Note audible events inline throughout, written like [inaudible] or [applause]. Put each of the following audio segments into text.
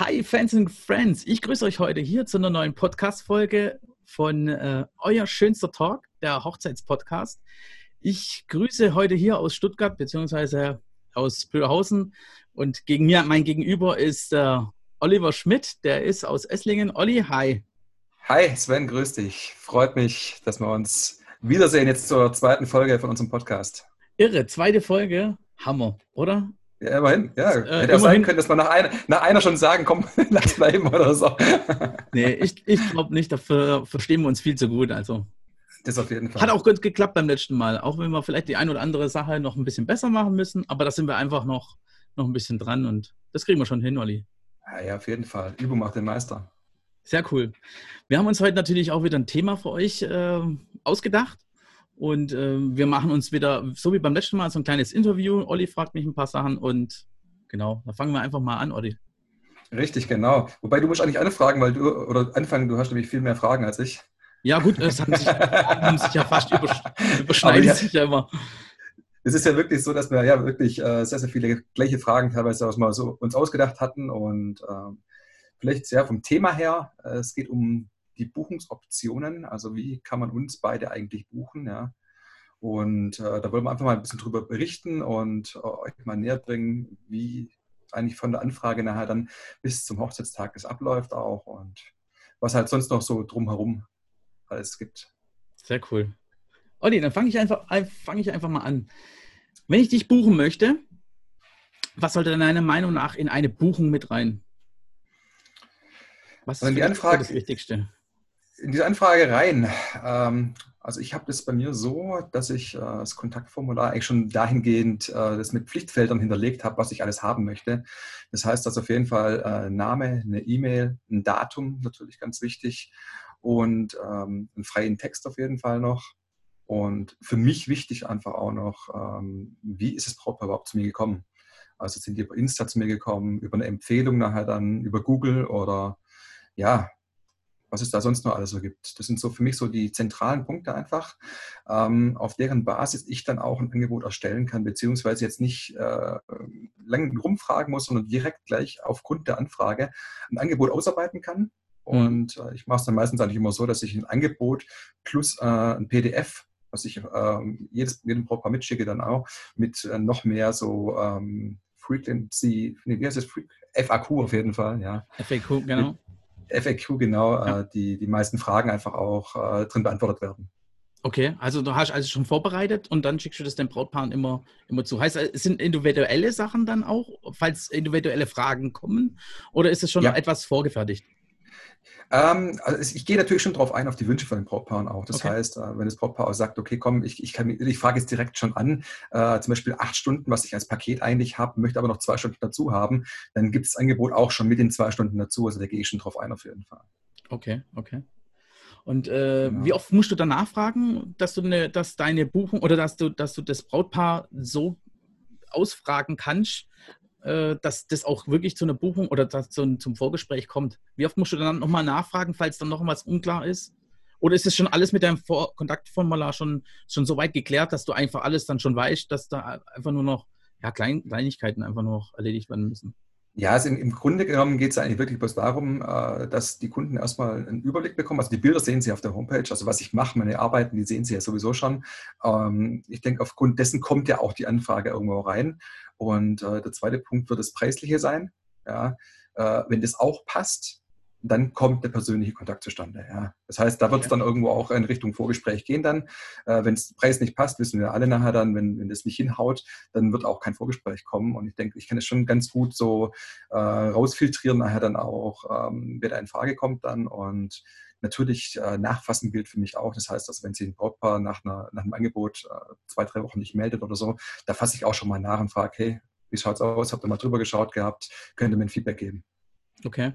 Hi Fans and Friends, ich grüße euch heute hier zu einer neuen Podcast-Folge von äh, Euer schönster Talk, der Hochzeitspodcast. Ich grüße heute hier aus Stuttgart beziehungsweise aus Böhausen und gegen mir, mein Gegenüber ist äh, Oliver Schmidt, der ist aus Esslingen. Olli, hi. Hi Sven, grüß dich. Freut mich, dass wir uns wiedersehen jetzt zur zweiten Folge von unserem Podcast. Irre, zweite Folge, Hammer, oder? Ja, immerhin. Ja, äh, hätte auch sein können, dass man nach einer, nach einer schon sagen, komm, [laughs] lass bleiben oder so. nee, ich, ich glaube nicht, dafür verstehen wir uns viel zu gut. Also. Das auf jeden Fall. Hat auch gut geklappt beim letzten Mal, auch wenn wir vielleicht die ein oder andere Sache noch ein bisschen besser machen müssen, aber da sind wir einfach noch, noch ein bisschen dran und das kriegen wir schon hin, Olli. Ja, ja, auf jeden Fall. Übung macht den Meister. Sehr cool. Wir haben uns heute natürlich auch wieder ein Thema für euch äh, ausgedacht. Und äh, wir machen uns wieder, so wie beim letzten Mal, so ein kleines Interview. Olli fragt mich ein paar Sachen und genau, da fangen wir einfach mal an, Olli. Richtig, genau. Wobei du musst eigentlich eine fragen, weil du, oder anfangen, du hast nämlich viel mehr Fragen als ich. Ja, gut, es haben sich, [laughs] haben sich ja fast überschneiden ja, sich ja immer. Es ist ja wirklich so, dass wir ja wirklich äh, sehr, sehr viele gleiche Fragen teilweise auch mal so uns ausgedacht hatten und äh, vielleicht sehr vom Thema her. Äh, es geht um die Buchungsoptionen, also wie kann man uns beide eigentlich buchen, ja. Und äh, da wollen wir einfach mal ein bisschen drüber berichten und äh, euch mal näher bringen, wie eigentlich von der Anfrage nachher dann bis zum Hochzeitstag es abläuft auch und was halt sonst noch so drumherum alles gibt. Sehr cool. Olli, dann fange ich, einfach, fang ich einfach mal an. Wenn ich dich buchen möchte, was sollte deiner Meinung nach in eine Buchung mit rein? Was ist die Anfrage, das Wichtigste? In diese Anfrage rein. Ähm, also ich habe das bei mir so, dass ich äh, das Kontaktformular eigentlich schon dahingehend äh, das mit Pflichtfeldern hinterlegt habe, was ich alles haben möchte. Das heißt, dass auf jeden Fall äh, Name, eine E-Mail, ein Datum natürlich ganz wichtig und ähm, einen freien Text auf jeden Fall noch. Und für mich wichtig einfach auch noch, ähm, wie ist Brautpaar überhaupt zu mir gekommen? Also sind die über Insta zu mir gekommen, über eine Empfehlung nachher dann über Google oder ja, was es da sonst noch alles so gibt. Das sind so für mich so die zentralen Punkte einfach, ähm, auf deren Basis ich dann auch ein Angebot erstellen kann, beziehungsweise jetzt nicht äh, lange rumfragen muss, sondern direkt gleich aufgrund der Anfrage ein Angebot ausarbeiten kann. Mhm. Und äh, ich mache es dann meistens eigentlich immer so, dass ich ein Angebot plus äh, ein PDF was ich äh, jedes, jedem Brautpaar mitschicke, dann auch mit äh, noch mehr so ähm, Frequency, nee, wie heißt das? FAQ auf jeden Fall, ja. FAQ, genau. FAQ genau ja. äh, die, die meisten Fragen einfach auch äh, drin beantwortet werden. Okay, also du hast also schon vorbereitet und dann schickst du das den Brautpaaren immer, immer zu. Heißt, es sind individuelle Sachen dann auch, falls individuelle Fragen kommen, oder ist es schon ja. etwas vorgefertigt? Ähm, also ich gehe natürlich schon darauf ein, auf die Wünsche von den Brautpaaren auch. Das okay. heißt, äh, wenn das Brautpaar auch sagt, okay, komm, ich, ich, kann, ich frage jetzt direkt schon an, äh, zum Beispiel acht Stunden, was ich als Paket eigentlich habe, möchte aber noch zwei Stunden dazu haben, dann gibt es das Angebot auch schon mit den zwei Stunden dazu. Also da gehe ich schon drauf ein auf jeden Fall. Okay, okay. Und äh, genau. wie oft musst du dann nachfragen, dass du eine, dass deine Buchung oder dass du, dass du das Brautpaar so ausfragen kannst, dass das auch wirklich zu einer Buchung oder zum, zum Vorgespräch kommt? Wie oft musst du dann nochmal nachfragen, falls dann noch was unklar ist? Oder ist es schon alles mit deinem Vor Kontaktformular schon, schon so weit geklärt, dass du einfach alles dann schon weißt, dass da einfach nur noch ja, Klein Kleinigkeiten einfach nur noch erledigt werden müssen? Ja, also im, im Grunde genommen geht es eigentlich wirklich bloß darum, äh, dass die Kunden erstmal einen Überblick bekommen. Also die Bilder sehen sie auf der Homepage, also was ich mache, meine Arbeiten, die sehen sie ja sowieso schon. Ähm, ich denke, aufgrund dessen kommt ja auch die Anfrage irgendwo rein. Und äh, der zweite Punkt wird das Preisliche sein. Ja, äh, wenn das auch passt, dann kommt der persönliche Kontakt zustande. Ja. Das heißt, da wird es dann irgendwo auch in Richtung Vorgespräch gehen dann. Äh, wenn es Preis nicht passt, wissen wir alle nachher dann, wenn, wenn das nicht hinhaut, dann wird auch kein Vorgespräch kommen. Und ich denke, ich kann es schon ganz gut so äh, rausfiltrieren, nachher dann auch, ähm, wer da in Frage kommt dann. Und natürlich äh, nachfassen gilt für mich auch. Das heißt, dass wenn sich ein Brautpaar nach, einer, nach einem Angebot äh, zwei, drei Wochen nicht meldet oder so, da fasse ich auch schon mal nach und frage, hey, wie schaut es aus? Habt ihr mal drüber geschaut gehabt? Könnt ihr mir ein Feedback geben? Okay.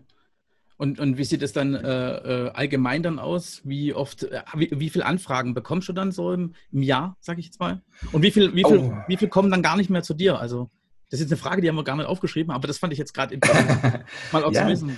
Und, und wie sieht es dann äh, äh, allgemein dann aus? Wie oft, äh, wie, wie viele Anfragen bekommst du dann so im, im Jahr, sage ich jetzt mal? Und wie viel, wie, viel, oh. wie viel kommen dann gar nicht mehr zu dir? Also, das ist jetzt eine Frage, die haben wir gar nicht aufgeschrieben, aber das fand ich jetzt gerade interessant, [laughs] mal auch ja. zu wissen.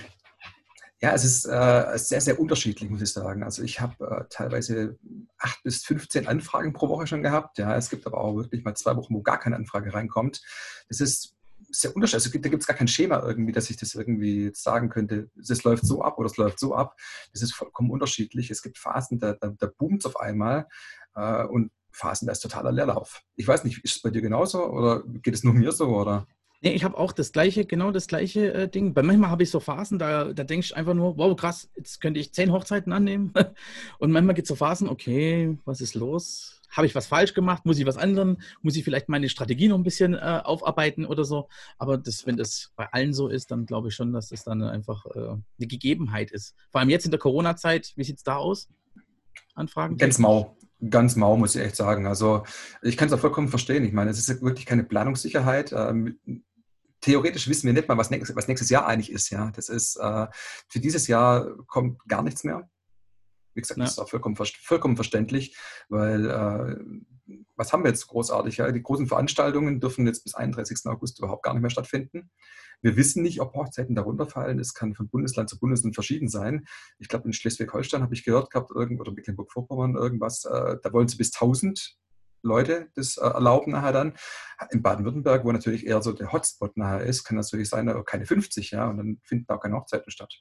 Ja, es ist äh, sehr, sehr unterschiedlich, muss ich sagen. Also ich habe äh, teilweise acht bis 15 Anfragen pro Woche schon gehabt. Ja, es gibt aber auch wirklich mal zwei Wochen, wo gar keine Anfrage reinkommt. Das ist sehr unterschiedlich. Also, da gibt es gar kein Schema irgendwie, dass ich das irgendwie sagen könnte, das läuft so ab oder es läuft so ab. Das ist vollkommen unterschiedlich. Es gibt Phasen, da, da, da boomt es auf einmal äh, und Phasen, da ist totaler Leerlauf. Ich weiß nicht, ist es bei dir genauso oder geht es nur mir so? Oder? Nee, ich habe auch das gleiche, genau das gleiche äh, Ding. Bei manchmal habe ich so Phasen, da, da denke ich einfach nur, wow, krass, jetzt könnte ich zehn Hochzeiten annehmen. [laughs] Und manchmal gibt es so Phasen, okay, was ist los? Habe ich was falsch gemacht? Muss ich was ändern? Muss ich vielleicht meine Strategie noch ein bisschen äh, aufarbeiten oder so? Aber das, wenn das bei allen so ist, dann glaube ich schon, dass das dann einfach äh, eine Gegebenheit ist. Vor allem jetzt in der Corona-Zeit, wie sieht es da aus? Anfragen? Ganz mau ganz mau, muss ich echt sagen. Also ich kann es auch vollkommen verstehen. Ich meine, es ist wirklich keine Planungssicherheit. Ähm, theoretisch wissen wir nicht mal, was nächstes, was nächstes Jahr eigentlich ist. Ja, das ist äh, für dieses Jahr kommt gar nichts mehr. Wie gesagt, ja. das ist auch vollkommen, vollkommen verständlich, weil äh, was haben wir jetzt großartig? Ja? Die großen Veranstaltungen dürfen jetzt bis 31. August überhaupt gar nicht mehr stattfinden. Wir wissen nicht, ob Hochzeiten darunter fallen. Es kann von Bundesland zu Bundesland verschieden sein. Ich glaube, in Schleswig-Holstein habe ich gehört gehabt, oder Mecklenburg-Vorpommern irgendwas, äh, da wollen sie bis 1000 Leute das äh, erlauben nachher dann. In Baden-Württemberg, wo natürlich eher so der Hotspot nachher ist, kann natürlich sein, keine 50, ja, und dann finden auch keine Hochzeiten statt.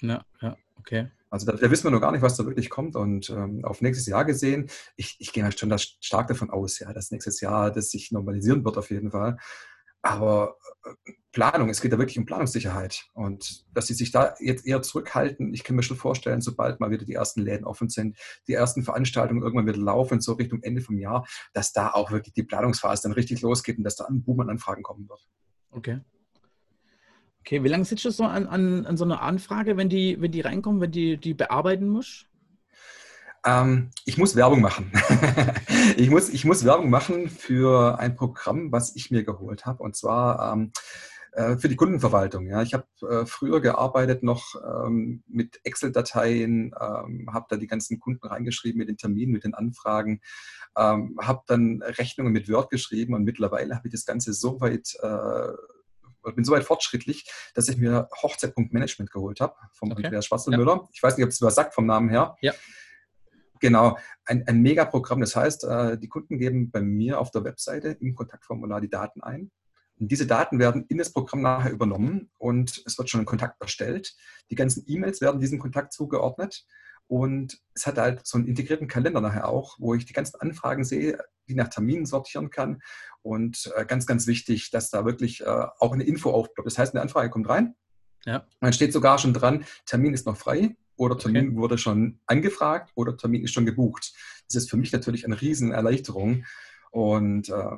Ja, ja, okay. Also da, da, wissen wir noch gar nicht, was da wirklich kommt. Und ähm, auf nächstes Jahr gesehen, ich, ich gehe halt schon das stark davon aus, ja, dass nächstes Jahr das sich normalisieren wird auf jeden Fall. Aber äh, Planung, es geht da wirklich um Planungssicherheit. Und dass sie sich da jetzt eher zurückhalten, ich kann mir schon vorstellen, sobald mal wieder die ersten Läden offen sind, die ersten Veranstaltungen irgendwann wieder laufen, so Richtung Ende vom Jahr, dass da auch wirklich die Planungsphase dann richtig losgeht und dass da ein Boom an Anfragen kommen wird. Okay. Okay, wie lange sitzt du so an, an, an so einer Anfrage, wenn die, wenn die reinkommen, wenn die, die bearbeiten musst? Ähm, ich muss Werbung machen. [laughs] ich, muss, ich muss Werbung machen für ein Programm, was ich mir geholt habe. Und zwar ähm, äh, für die Kundenverwaltung. Ja. Ich habe äh, früher gearbeitet noch ähm, mit Excel-Dateien, ähm, habe da die ganzen Kunden reingeschrieben mit den Terminen, mit den Anfragen, ähm, habe dann Rechnungen mit Word geschrieben und mittlerweile habe ich das Ganze so weit äh, bin so weit fortschrittlich, dass ich mir Hochzeit.management geholt habe vom okay. Andreas Schwarzelmüller. Ja. Ich weiß nicht, ob es was sagt vom Namen her. Ja. Genau, ein, ein Mega-Programm. Das heißt, äh, die Kunden geben bei mir auf der Webseite im Kontaktformular die Daten ein. Und diese Daten werden in das Programm nachher übernommen und es wird schon ein Kontakt erstellt. Die ganzen E-Mails werden diesem Kontakt zugeordnet und es hat halt so einen integrierten Kalender nachher auch, wo ich die ganzen Anfragen sehe, die nach Terminen sortieren kann. Und äh, ganz, ganz wichtig, dass da wirklich äh, auch eine Info aufploppt. Das heißt, eine Anfrage kommt rein. Ja. dann steht sogar schon dran, Termin ist noch frei oder Termin okay. wurde schon angefragt oder Termin ist schon gebucht. Das ist für mich natürlich eine Riesenerleichterung. Und äh,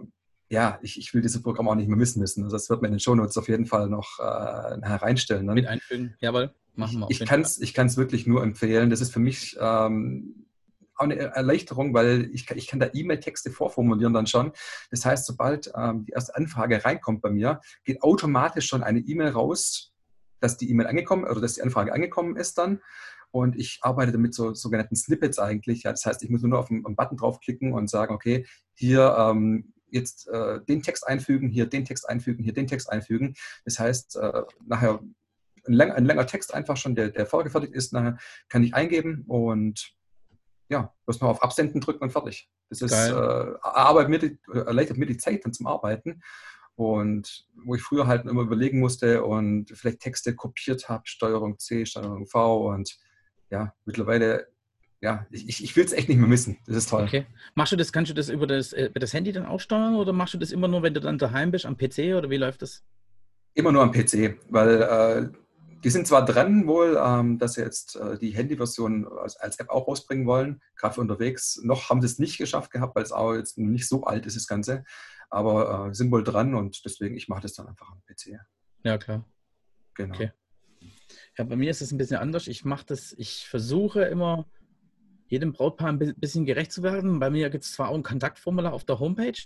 ja, ich, ich will dieses Programm auch nicht mehr missen müssen. Also das wird mir in den Shownotes auf jeden Fall noch äh, hereinstellen. Ne? Mit einfügen, jawohl, machen wir. Ich, ich kann es wirklich nur empfehlen. Das ist für mich ähm, auch eine Erleichterung, weil ich, ich kann da E-Mail-Texte vorformulieren dann schon. Das heißt, sobald ähm, die erste Anfrage reinkommt bei mir, geht automatisch schon eine E-Mail raus, dass die E-Mail angekommen oder dass die Anfrage angekommen ist dann. Und ich arbeite damit so sogenannten Snippets eigentlich. Ja, das heißt, ich muss nur auf einen, einen Button draufklicken und sagen, okay, hier ähm, jetzt äh, den Text einfügen, hier den Text einfügen, hier den Text einfügen. Das heißt, äh, nachher ein, lang, ein, langer Text einfach schon, der, der vorgefertigt ist, nachher kann ich eingeben und ja, bloß noch auf Absenden drücken und fertig. Das ist, äh, arbeitet mir die, erleichtert mir die Zeit dann zum Arbeiten. Und wo ich früher halt immer überlegen musste und vielleicht Texte kopiert habe, Steuerung C, Steuerung V und ja, mittlerweile ja, ich, ich will es echt nicht mehr missen. Das ist toll. Okay. Machst du das, kannst du das über das, äh, über das Handy dann auch steuern oder machst du das immer nur, wenn du dann daheim bist, am PC oder wie läuft das? Immer nur am PC, weil äh, die sind zwar dran wohl, ähm, dass sie jetzt äh, die Handyversion als, als, App auch rausbringen wollen, gerade für unterwegs. Noch haben sie es nicht geschafft gehabt, weil es auch jetzt nicht so alt ist, das Ganze. Aber äh, sind wohl dran und deswegen, ich mache das dann einfach am PC. Ja, klar. Genau. Okay. Ja, bei mir ist es ein bisschen anders. Ich mache das, ich versuche immer jedem Brautpaar ein bisschen gerecht zu werden. Bei mir gibt es zwar auch ein Kontaktformular auf der Homepage,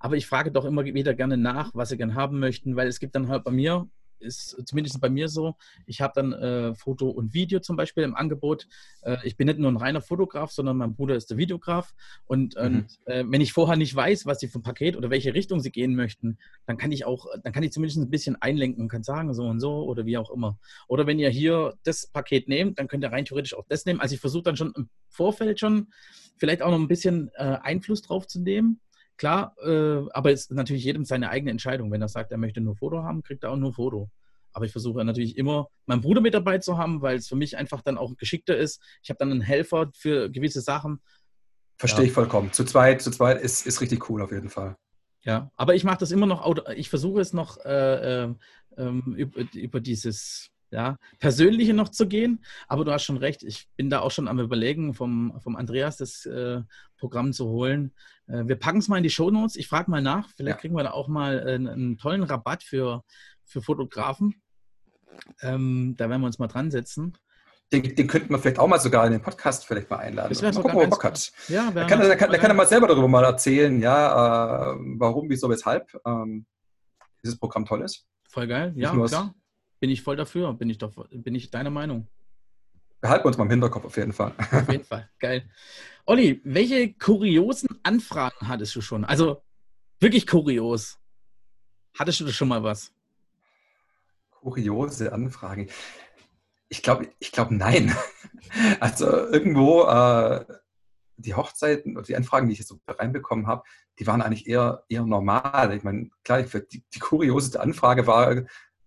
aber ich frage doch immer wieder gerne nach, was sie gerne haben möchten, weil es gibt dann halt bei mir ist zumindest bei mir so. Ich habe dann äh, Foto und Video zum Beispiel im Angebot. Äh, ich bin nicht nur ein reiner Fotograf, sondern mein Bruder ist der Videograf. Und, mhm. und äh, wenn ich vorher nicht weiß, was sie für ein Paket oder welche Richtung sie gehen möchten, dann kann ich auch, dann kann ich zumindest ein bisschen einlenken und kann sagen, so und so oder wie auch immer. Oder wenn ihr hier das Paket nehmt, dann könnt ihr rein theoretisch auch das nehmen. Also ich versuche dann schon im Vorfeld schon vielleicht auch noch ein bisschen äh, Einfluss drauf zu nehmen klar, äh, aber es ist natürlich jedem seine eigene Entscheidung. Wenn er sagt, er möchte nur Foto haben, kriegt er auch nur Foto. Aber ich versuche natürlich immer, meinen Bruder mit dabei zu haben, weil es für mich einfach dann auch geschickter ist. Ich habe dann einen Helfer für gewisse Sachen. Verstehe ja. ich vollkommen. Zu zweit, zu zweit ist, ist richtig cool auf jeden Fall. Ja, aber ich mache das immer noch, ich versuche es noch äh, äh, über, über, dieses ja, Persönliche noch zu gehen. Aber du hast schon recht, ich bin da auch schon am Überlegen, vom, vom Andreas das äh, Programm zu holen. Äh, wir packen es mal in die Show Notes. Ich frage mal nach, vielleicht ja. kriegen wir da auch mal einen, einen tollen Rabatt für, für Fotografen. Ähm, da werden wir uns mal dran setzen. Den, den, könnten wir vielleicht auch mal sogar in den Podcast vielleicht mal einladen. Das mal gucken, ob er Bock hat. Ja, der kann, der, kann, der kann mal selber darüber mal erzählen, ja, äh, warum, wieso, weshalb ähm, dieses Programm toll ist. Voll geil, ja, klar. Bin ich voll dafür, bin ich, doch, bin ich deiner Meinung. Behalten wir uns mal im Hinterkopf auf jeden Fall. Auf jeden Fall, geil. Olli, welche kuriosen Anfragen hattest du schon? Also wirklich kurios. Hattest du schon mal was? Kuriose Anfragen. Ich glaube, ich glaube nein. [laughs] Also irgendwo äh, die Hochzeiten oder die Anfragen, die ich jetzt so reinbekommen habe, die waren eigentlich eher, eher normal. Ich meine, klar, die, die kurioseste Anfrage war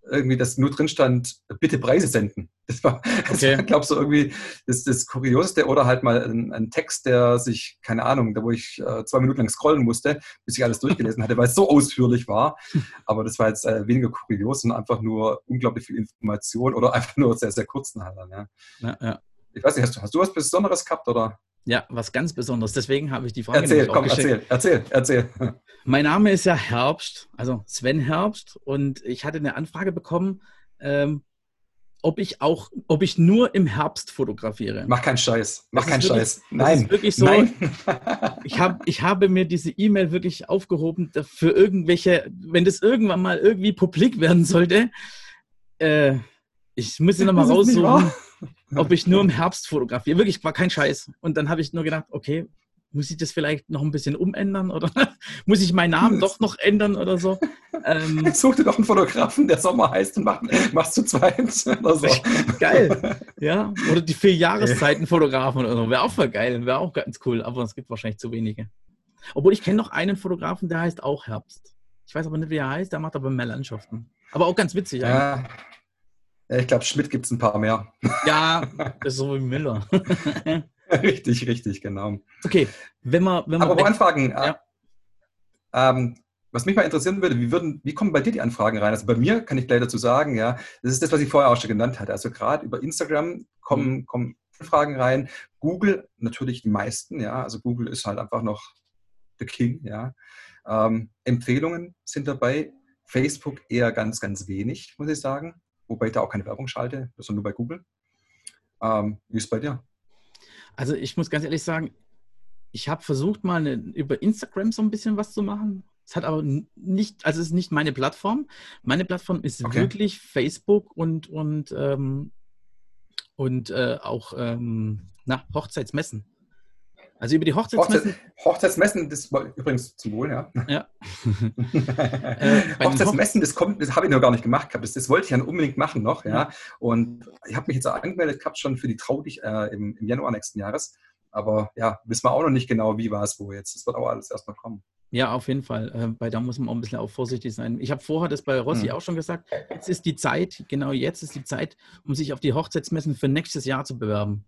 irgendwie, dass nur drin stand, bitte Preise senden. [laughs] Das war, okay. war glaube ich, so irgendwie das, das Kurioseste oder halt mal ein, ein, Text, der sich, keine Ahnung, da wo ich äh, zwei Minuten lang scrollen musste, bis ich alles durchgelesen hatte, weil es so ausführlich war. [laughs] Aber das war jetzt äh, weniger kurios, sondern einfach nur unglaublich viel Information oder [laughs] einfach nur sehr, sehr kurzen halt. Ja. Ja, ja. Ich weiß nicht, hast du, hast du was Besonderes gehabt oder? Ja, was ganz Besonderes. Deswegen habe ich die Frage Erzähl, komm, erzähl, erzähl, erzähl. Mein Name ist ja Herbst, also Sven Herbst, und ich hatte eine Anfrage bekommen, ähm, ob ich auch, ob ich nur im Herbst fotografiere. Mach keinen Scheiß, mach keinen wirklich, Scheiß. Nein, das ist wirklich so. Nein. ich, hab, ich habe mir diese E-Mail wirklich aufgehoben für irgendwelche, wenn das irgendwann mal irgendwie publik werden sollte. Äh, ich muss sie nochmal raussuchen ob ich nur im Herbst fotografiere. Wirklich, war kein Scheiß. Und dann habe ich nur gedacht, okay, muss ich das vielleicht noch ein bisschen umändern oder [laughs] muss ich meinen Namen doch noch ändern oder so? Ähm, [laughs] Such dir doch einen Fotografen, der Sommer heißt und mach, machst zu zweit oder so. Geil. [laughs] Ja, oder die vier Jahreszeiten Fotografen oder so. Wäre auch voll geil, wäre auch ganz cool, aber es gibt wahrscheinlich zu wenige. Obwohl ich kenne noch einen Fotografen, der heißt auch Herbst. Ich weiß aber nicht, wie er heißt, der macht aber mehr Landschaften. Aber auch ganz witzig. Ja, ich glaube, Schmidt gibt es ein paar mehr. Ja, [laughs] das ist so wie Miller. [laughs] richtig, richtig, genau. Okay, wenn man. Wenn man Aber wo Anfragen? Ja. Ähm, was mich mal interessieren würde, wie, würden, wie kommen bei dir die Anfragen rein? Also bei mir kann ich gleich dazu sagen, ja, das ist das, was ich vorher auch schon genannt hatte. Also gerade über Instagram kommen, mhm. kommen Anfragen rein. Google natürlich die meisten, ja. Also Google ist halt einfach noch the King, ja. Ähm, Empfehlungen sind dabei. Facebook eher ganz, ganz wenig, muss ich sagen wobei ich da auch keine Werbung schalte, das ist nur bei Google. Ähm, wie ist es bei dir? Also ich muss ganz ehrlich sagen, ich habe versucht mal eine, über Instagram so ein bisschen was zu machen. Es hat aber nicht, also es ist nicht meine Plattform. Meine Plattform ist okay. wirklich Facebook und, und, ähm, und äh, auch ähm, na, Hochzeitsmessen. Also über die Hochzeitsmessen. Hochzeitsmessen, das war übrigens zum Wohl, ja. ja. [laughs] äh, Hochzeitsmessen, das kommt, das habe ich noch gar nicht gemacht gehabt. Das, das wollte ich ja unbedingt machen noch, ja. Und ich habe mich jetzt auch angemeldet gehabt schon für die Trau dich äh, im, im, Januar nächsten Jahres. Aber ja, wissen wir auch noch nicht genau, wie war es wo jetzt. Das wird auch alles erstmal kommen. Ja, auf jeden Fall. Äh, bei da muss man auch ein bisschen auch vorsichtig sein. Ich habe vorher das bei Rossi hm. auch schon gesagt. Jetzt ist die Zeit, genau jetzt ist die Zeit, um sich auf die Hochzeitsmessen für nächstes Jahr zu bewerben.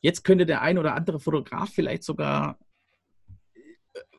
Jetzt könnte der ein oder andere Fotograf vielleicht sogar,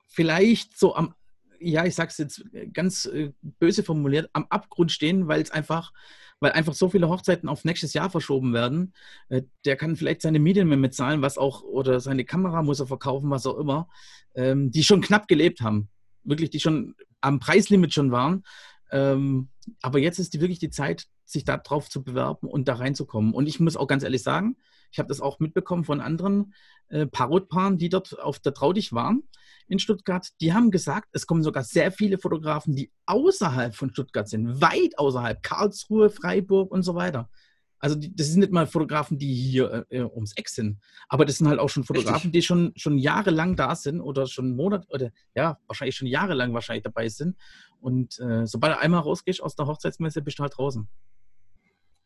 vielleicht so am, ja, ich sage es jetzt ganz äh, böse formuliert, am Abgrund stehen, weil es einfach, weil einfach so viele Hochzeiten auf nächstes Jahr verschoben werden. Äh, der kann vielleicht seine Medien mehr mitzahlen, was auch, oder seine Kamera muss er verkaufen, was auch immer, ähm, die schon knapp gelebt haben. Wirklich, die schon am Preislimit schon waren. Ähm, aber jetzt ist die wirklich die Zeit, sich darauf zu bewerben und da reinzukommen. Und ich muss auch ganz ehrlich sagen, ich habe das auch mitbekommen von anderen äh, Parotpaaren, die dort auf der Traudig waren in Stuttgart. Die haben gesagt, es kommen sogar sehr viele Fotografen, die außerhalb von Stuttgart sind, weit außerhalb, Karlsruhe, Freiburg und so weiter. Also die, das sind nicht mal Fotografen, die hier äh, ums Eck sind, aber das sind halt auch schon Fotografen, Richtig. die schon, schon jahrelang da sind oder schon Monate oder ja, wahrscheinlich schon jahrelang wahrscheinlich dabei sind. Und äh, sobald du einmal rausgehst aus der Hochzeitsmesse, bist du halt draußen.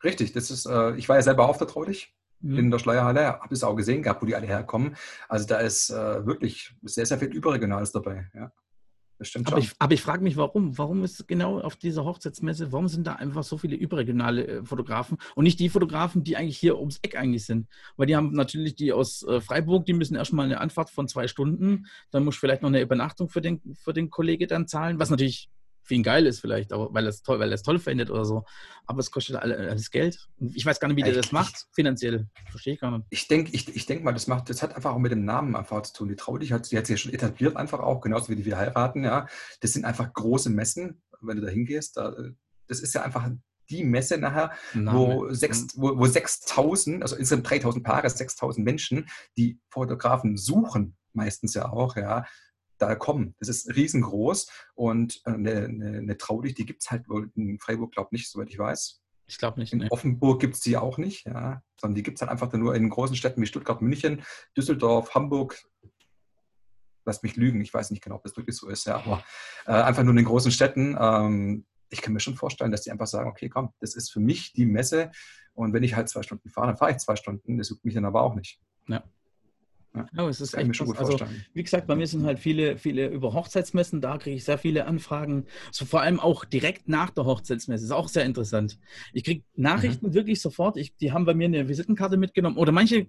Richtig, das ist, äh, ich war ja selber auf der Traudig mhm. in der Schleierhalle, habe es auch gesehen gehabt, wo die alle herkommen. Also da ist äh, wirklich sehr, sehr viel Überregionales dabei. Ja. das stimmt aber schon. Ich, aber ich frage mich, warum? Warum ist genau auf dieser Hochzeitsmesse, warum sind da einfach so viele überregionale äh, Fotografen und nicht die Fotografen, die eigentlich hier ums Eck eigentlich sind? Weil die haben natürlich die aus äh, Freiburg, die müssen erstmal eine Anfahrt von zwei Stunden, dann muss vielleicht noch eine Übernachtung für den, für den Kollege dann zahlen, was natürlich für ihn geil ist vielleicht, aber weil er es toll, weil er es toll findet oder so. Aber es kostet alles Geld. Ich weiß gar nicht, wie der das macht, finanziell. Verstehe ich gar nicht. Ich denke ich, ich denk mal, das macht, das hat einfach auch mit dem Namen einfach zu tun. Die Traudig hat, die hat sich ja schon etabliert, einfach auch, genauso wie die wir heiraten, ja. Das sind einfach große Messen, wenn du da hingehst. Da, das ist ja einfach die Messe nachher, Name. wo, 6, wo, wo 6000, also insgesamt 3000 Paare, 6000 Menschen, die Fotografen suchen, meistens ja auch, ja, da kommen. Das ist riesengroß und äh, eine, eine, eine Traudig, die gibt es halt wohl in Freiburg, glaube ich, nicht, soweit ich weiß. Ich glaube nicht. In nee. Offenburg gibt es die auch nicht, ja, sondern die gibt es halt einfach nur in großen Städten wie Stuttgart, München, Düsseldorf, Hamburg. Lass mich lügen, ich weiß nicht genau, ob das wirklich so ist, ja, aber äh, einfach nur in den großen Städten. Ähm, ich kann mir schon vorstellen, dass die einfach sagen, okay, komm, das ist für mich die Messe und wenn ich halt zwei Stunden fahre, dann fahre ich zwei Stunden, das juckt mich dann aber auch nicht. Ja. Ja, oh, es ist echt schon gut also, wie gesagt, bei mir sind halt viele, viele über Hochzeitsmessen, da kriege ich sehr viele Anfragen, so vor allem auch direkt nach der Hochzeitsmesse, ist auch sehr interessant. Ich kriege Nachrichten mhm. wirklich sofort, ich, die haben bei mir eine Visitenkarte mitgenommen. Oder manche,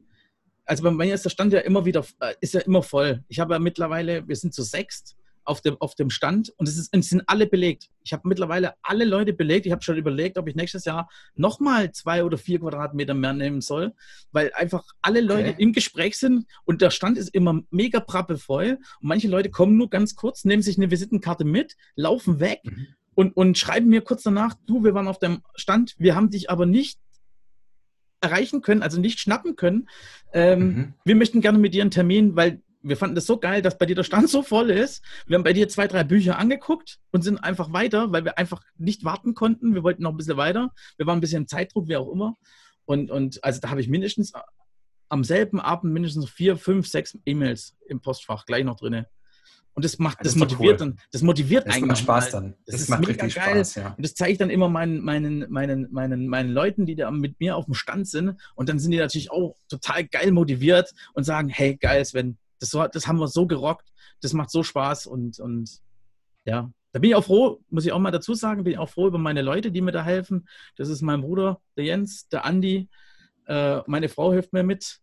also bei mir ist der Stand ja immer wieder, äh, ist ja immer voll. Ich habe ja mittlerweile, wir sind zu sechst auf dem, auf dem Stand und es, ist, es sind alle belegt. Ich habe mittlerweile alle Leute belegt. Ich habe schon überlegt, ob ich nächstes Jahr nochmal zwei oder vier Quadratmeter mehr nehmen soll, weil einfach alle Leute okay. im Gespräch sind und der Stand ist immer mega prappelvoll. Und manche Leute kommen nur ganz kurz, nehmen sich eine Visitenkarte mit, laufen weg mhm. und, und schreiben mir kurz danach, du, wir waren auf dem Stand, wir haben dich aber nicht erreichen können, also nicht schnappen können. Ähm, mhm. Wir möchten gerne mit dir einen Termin, weil wir fanden das so geil, dass bei dir der Stand [laughs] so voll ist. Wir haben bei dir zwei, drei Bücher angeguckt und sind einfach weiter, weil wir einfach nicht warten konnten. Wir wollten noch ein bisschen weiter. Wir waren ein bisschen im Zeitdruck, wie auch immer. Und, und also da habe ich mindestens am selben Abend mindestens vier, fünf, sechs E-Mails im Postfach gleich noch drin. Und das macht, das, das motiviert cool. dann, das motiviert das eigentlich. Macht Spaß dann. Das, das macht richtig geil. Spaß, ja. Und das zeige ich dann immer meinen, meinen, meinen, meinen, meinen Leuten, die da mit mir auf dem Stand sind. Und dann sind die natürlich auch total geil motiviert und sagen, hey, geil, Sven, das, so, das haben wir so gerockt, das macht so Spaß und, und ja, da bin ich auch froh, muss ich auch mal dazu sagen, bin ich auch froh über meine Leute, die mir da helfen. Das ist mein Bruder, der Jens, der Andi, äh, meine Frau hilft mir mit,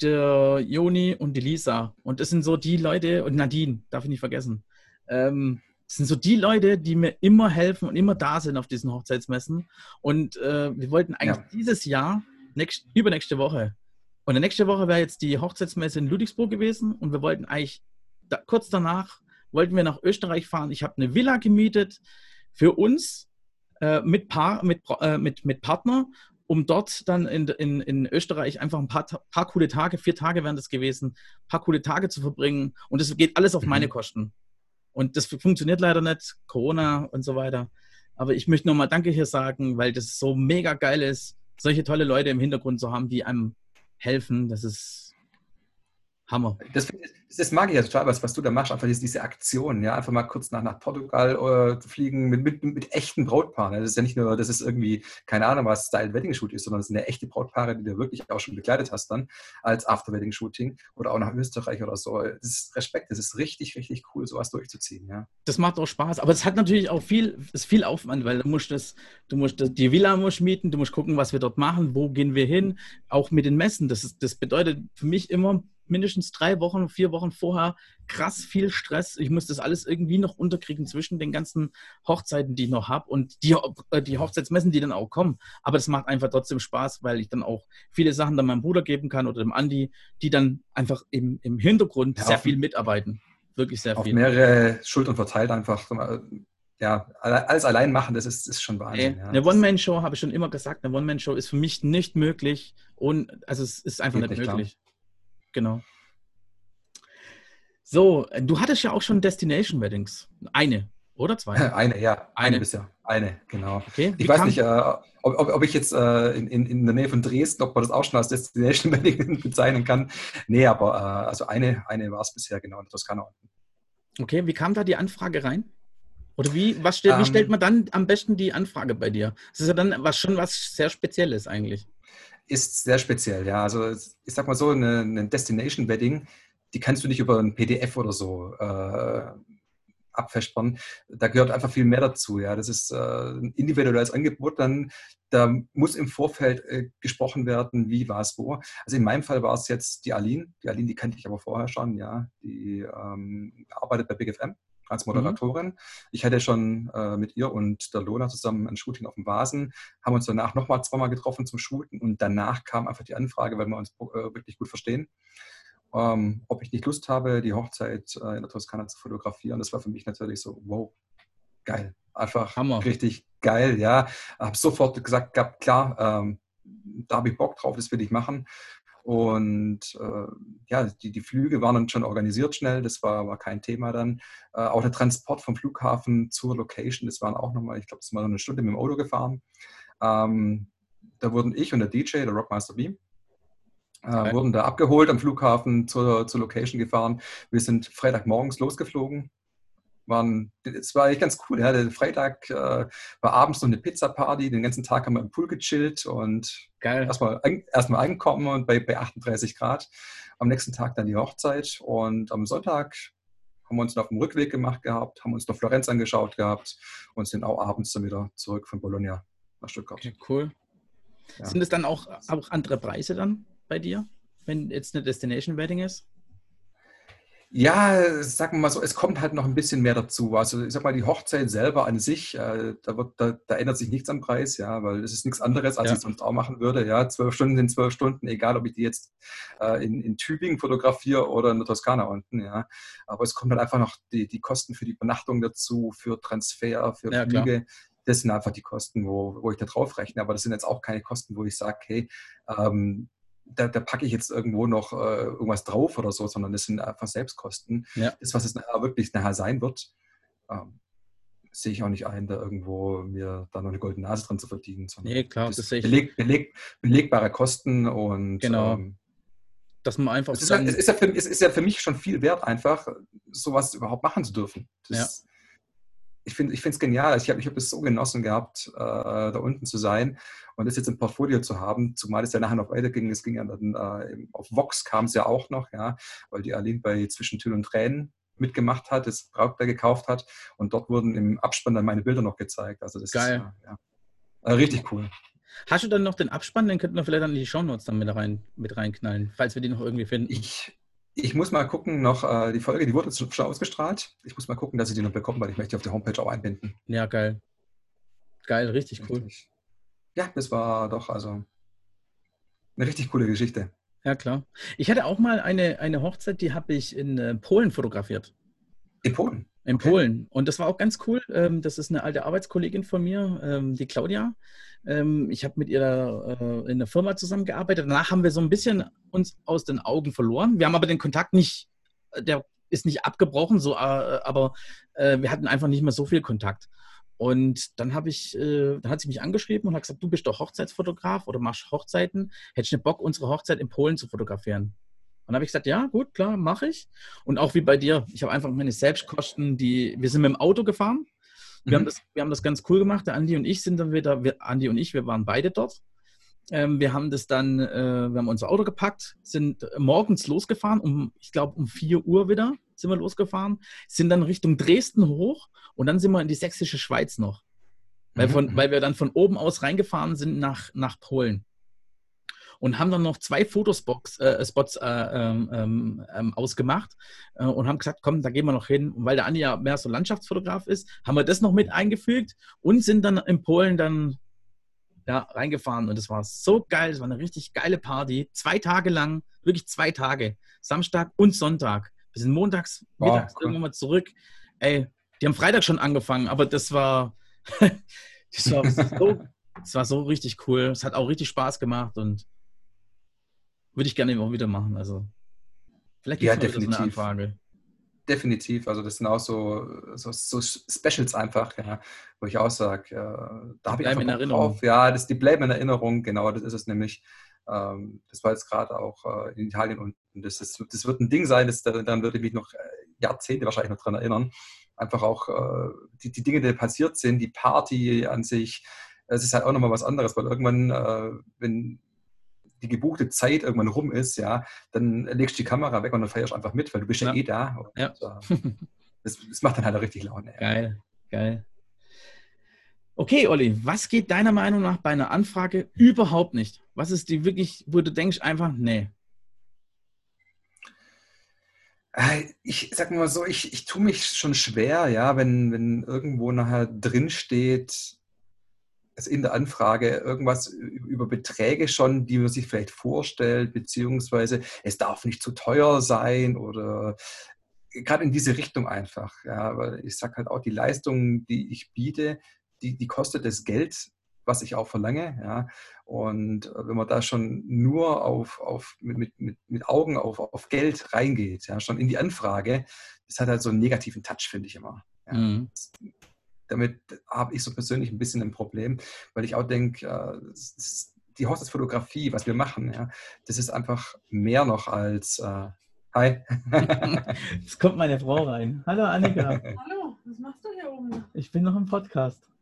der Joni und die Lisa. Und das sind so die Leute, und Nadine, darf ich nicht vergessen. Ähm, das sind so die Leute, die mir immer helfen und immer da sind auf diesen Hochzeitsmessen. Und äh, wir wollten eigentlich ja. dieses Jahr, nächst, übernächste Woche, und nächste Woche wäre jetzt die Hochzeitsmesse in Ludwigsburg gewesen und wir wollten eigentlich da, kurz danach wollten wir nach Österreich fahren. Ich habe eine Villa gemietet für uns äh, mit, Paar, mit, äh, mit, mit Partner, um dort dann in, in, in Österreich einfach ein paar, paar coole Tage, vier Tage wären das gewesen, ein paar coole Tage zu verbringen. Und das geht alles auf mhm. meine Kosten. Und das funktioniert leider nicht, Corona und so weiter. Aber ich möchte nochmal Danke hier sagen, weil das so mega geil ist, solche tolle Leute im Hintergrund zu haben, die einem helfen. Das ist Hammer. Das, das mag ich ja total, was, was du da machst, einfach diese, Aktion, ja, einfach mal kurz nach, nach Portugal äh, fliegen mit, mit, mit echten Brautpaaren. Das ist ja nicht nur, das ist irgendwie, keine Ahnung, was Style Wedding Shoot ist, sondern es sind ja echte Brautpaare, die du wirklich auch schon begleitet hast dann als After Wedding Shooting oder auch nach Österreich oder so. Das ist Respekt, das ist richtig, richtig cool, sowas durchzuziehen, ja. Das macht auch Spaß, aber es hat natürlich auch viel, ist viel Aufwand, weil du musst das, du musst das, die Villa musst mieten, du musst gucken, was wir dort machen, wo gehen wir hin, auch mit den Messen. Das, ist, das bedeutet für mich immer, mindestens drei Wochen, vier Wochen vorher krass viel Stress. Ich muss das alles irgendwie noch unterkriegen zwischen den ganzen Hochzeiten, die ich noch habe und die, äh, die Hochzeitsmessen, die dann auch kommen. Aber das macht einfach trotzdem Spaß, weil ich dann auch viele Sachen dann meinem Bruder geben kann oder dem Andi, die dann einfach im, im Hintergrund ja, sehr viel mitarbeiten. Wirklich sehr auf viel. Auf mehrere Schultern verteilt einfach. Ja, alles allein machen, das ist, ist schon Wahnsinn. Ja. Eine One-Man-Show, habe ich schon immer gesagt, eine One-Man-Show ist für mich nicht möglich. Und, also es ist einfach Geht nicht, nicht möglich. Genau. So, du hattest ja auch schon Destination Weddings. Eine oder zwei? [laughs] Eine, ja. Eine, eine bisher. Eine, genau. Okay, ich weiß nicht, äh, ob, ob, ich jetzt äh, in, in, der Nähe von Dresden, ob man das auch schon als Destination [laughs] Wedding bezeichnen kann. Nee, aber äh, also eine, eine war es bisher, genau, in Toskana. Okay, wie kam da die Anfrage rein? Oder wie, was stell, ähm, wie stellt man dann am besten die Anfrage bei dir? Das ist ja dann was, schon was sehr Spezielles eigentlich ist sehr speziell, ja. Also ich sag mal so, eine, eine Destination Wedding, die kannst du nicht über ein PDF oder so äh, abfestern. Da gehört einfach viel mehr dazu. Ja, das ist äh, ein individuelles Angebot. Dann da muss im Vorfeld äh, gesprochen werden, wie war es wo. Also in meinem Fall war es jetzt die Aline. Die Aline, die kannte ich aber vorher schon. Ja, die ähm, arbeitet bei Big FM als mhm. Moderatorin. Mhm. Ich hatte schon äh, mit ihr und der Lola zusammen ein Shooting auf dem Vasen, haben uns danach nochmal zweimal getroffen zum Shooten und danach kam einfach die Anfrage, weil wir uns äh, wirklich gut verstehen ähm, ob ich nicht Lust habe, die Hochzeit äh, in der Toskana zu fotografieren. Das war für mich natürlich so, wow, geil. Einfach Hammer. richtig geil, ja. Habe sofort gesagt gehabt, klar, ähm, da habe ich Bock drauf, das will ich machen. Und äh, ja, die, die Flüge waren dann schon organisiert schnell, das war, war kein Thema dann. Äh, auch der Transport vom Flughafen zur Location, das waren auch nochmal, ich glaube, das war eine Stunde mit dem Auto gefahren. Ähm, da wurden ich und der DJ, der Rockmaster Beam, äh, wurden da abgeholt am Flughafen zur, zur Location gefahren. Wir sind Freitagmorgens losgeflogen. Waren, es war echt ganz cool. Ja. Der Freitag äh, war abends noch eine Pizza-Party. Den ganzen Tag haben wir im Pool gechillt und erstmal erstmal angekommen und bei, bei 38 Grad. Am nächsten Tag dann die Hochzeit und am Sonntag haben wir uns auf dem Rückweg gemacht gehabt, haben uns noch Florenz angeschaut gehabt und sind auch abends dann wieder zurück von Bologna nach Stuttgart. Okay, cool. Ja. Sind es dann auch, auch andere Preise dann? bei dir, wenn jetzt eine Destination Wedding ist? Ja, sagen wir mal so, es kommt halt noch ein bisschen mehr dazu. Also ich sag mal, die Hochzeit selber an sich, äh, da, wird, da, da, ändert sich nichts am Preis, ja, weil es ist nichts anderes, als ja. ich sonst auch machen würde. Ja, zwölf Stunden sind zwölf Stunden, egal ob ich die jetzt äh, in, in Tübingen fotografiere oder in der Toskana unten, ja. Aber es kommt halt einfach noch die, die Kosten für die Übernachtung dazu, für Transfer, für ja, Flüge. Klar. Das sind einfach die Kosten, wo, wo ich da drauf rechne. Aber das sind jetzt auch keine Kosten, wo ich sage, hey, ähm, da, da packe ich jetzt irgendwo noch äh, irgendwas drauf oder so, sondern das sind einfach Selbstkosten. Ja. Das, was es nachher wirklich nachher sein wird, ähm, sehe ich auch nicht ein, da irgendwo mir da noch eine goldene Nase dran zu verdienen. Sondern nee, klar, das, das sehe ich. Beleg, beleg, belegbare Kosten und genau. Ähm, dass man einfach. Es ist, ja, es, ist ja für, es ist ja für mich schon viel wert, einfach sowas überhaupt machen zu dürfen. Das, ja ich finde es genial. Ich habe ich hab es so genossen gehabt, äh, da unten zu sein und das jetzt im Portfolio zu haben, zumal es ja nachher noch weiterging. Es ging ja dann äh, auf Vox kam es ja auch noch, ja, weil die Aline bei Zwischen Tüll und Tränen mitgemacht hat, das Brautpaar gekauft hat und dort wurden im Abspann dann meine Bilder noch gezeigt. Also das Geil. ist ja, äh, richtig cool. Hast du dann noch den Abspann? Den könnten wir vielleicht dann in die Shownotes dann mit, rein, mit reinknallen, falls wir die noch irgendwie finden. Ich, ich muss mal gucken, noch äh, die Folge, die wurde schon, schon ausgestrahlt. Ich muss mal gucken, dass ich die noch bekomme, weil ich möchte die auf der Homepage auch einbinden. Ja, geil. Geil, richtig cool. Ja, das war doch also eine richtig coole Geschichte. Ja, klar. Ich hatte auch mal eine, eine Hochzeit, die habe ich in äh, Polen fotografiert. In Polen? In okay. Polen. Und das war auch ganz cool. Ähm, das ist eine alte Arbeitskollegin von mir, ähm, die Claudia. Ähm, ich habe mit ihr äh, in der Firma zusammengearbeitet. Danach haben wir so ein bisschen uns aus den Augen verloren. Wir haben aber den Kontakt nicht, äh, der ist nicht abgebrochen, so, äh, aber wir hatten einfach nicht mehr so viel Kontakt. Und dann habe ich, dann hat sie mich angeschrieben und hat gesagt, du bist doch Hochzeitsfotograf oder machst Hochzeiten. Hättest du Bock, unsere Hochzeit in Polen zu fotografieren? Und dann habe ich gesagt, ja, gut, klar, mache ich. Und auch wie bei dir, ich habe einfach meine Selbstkosten, die, wir sind mit dem Auto gefahren wir, mhm. haben das, wir haben das ganz cool gemacht. Der Andi und ich sind dann wieder, wir, Andi und ich, wir waren beide dort. Ähm, wir haben das dann, äh, wir haben unser Auto gepackt, sind morgens losgefahren, um, ich glaube, um 4 Uhr wieder sind wir losgefahren, sind dann Richtung Dresden hoch und dann sind wir in die sächsische Schweiz noch. Weil, von, mhm. weil wir dann von oben aus reingefahren sind nach, nach Polen und haben dann noch zwei Fotospots äh, Spots, äh, ähm, ähm, ähm, ausgemacht äh, und haben gesagt, komm, da gehen wir noch hin. Und weil der Andi ja mehr so Landschaftsfotograf ist, haben wir das noch mit eingefügt und sind dann in Polen dann ja, reingefahren. Und es war so geil, es war eine richtig geile Party. Zwei Tage lang, wirklich zwei Tage. Samstag und Sonntag. Wir sind montags, wow, mittags cool. irgendwann mal zurück. Ey, die haben Freitag schon angefangen, aber das war, [laughs] das war so, das war so richtig cool. Es hat auch richtig Spaß gemacht und würde ich gerne immer wieder machen. Also vielleicht gibt es ja, definitiv. So eine Anfrage. Definitiv. Also das sind auch so, so, so Specials einfach, ja, wo ich auch sage, äh, da habe ich einfach in Erinnerung. Drauf. Ja, das, die bleiben in Erinnerung, genau, das ist es nämlich. Ähm, das war jetzt gerade auch äh, in Italien und das, ist, das wird ein Ding sein, das, dann würde ich mich noch äh, Jahrzehnte wahrscheinlich noch daran erinnern. Einfach auch äh, die, die Dinge, die passiert sind, die Party an sich, es ist halt auch nochmal was anderes, weil irgendwann, äh, wenn die gebuchte Zeit irgendwann rum ist, ja, dann legst du die Kamera weg und dann feierst du einfach mit, weil du bist ja, ja eh da. Und, ja. Äh, das, das macht dann halt auch richtig Laune. Geil, geil. Okay, Olli, was geht deiner Meinung nach bei einer Anfrage überhaupt nicht? Was ist die wirklich, wo du denkst einfach, nee? Äh, ich sag mal so, ich, ich tue mich schon schwer, ja, wenn, wenn irgendwo nachher drin steht, also in der Anfrage irgendwas über Beträge schon, die man sich vielleicht vorstellt, beziehungsweise es darf nicht zu teuer sein oder gerade in diese Richtung einfach. Ja, weil ich sage halt auch, die Leistungen, die ich biete, die, die kostet das Geld, was ich auch verlange. Ja. Und wenn man da schon nur auf, auf, mit, mit, mit Augen auf, auf Geld reingeht, ja, schon in die Anfrage, das hat halt so einen negativen Touch, finde ich immer. Ja. Mhm. Damit habe ich so persönlich ein bisschen ein Problem, weil ich auch denke, äh, die Hochzeitsfotografie, was wir machen, ja, das ist einfach mehr noch als äh, Hi. [laughs] Jetzt kommt meine Frau rein. Hallo Annika. Hallo, was machst du hier oben? Ich bin noch im Podcast.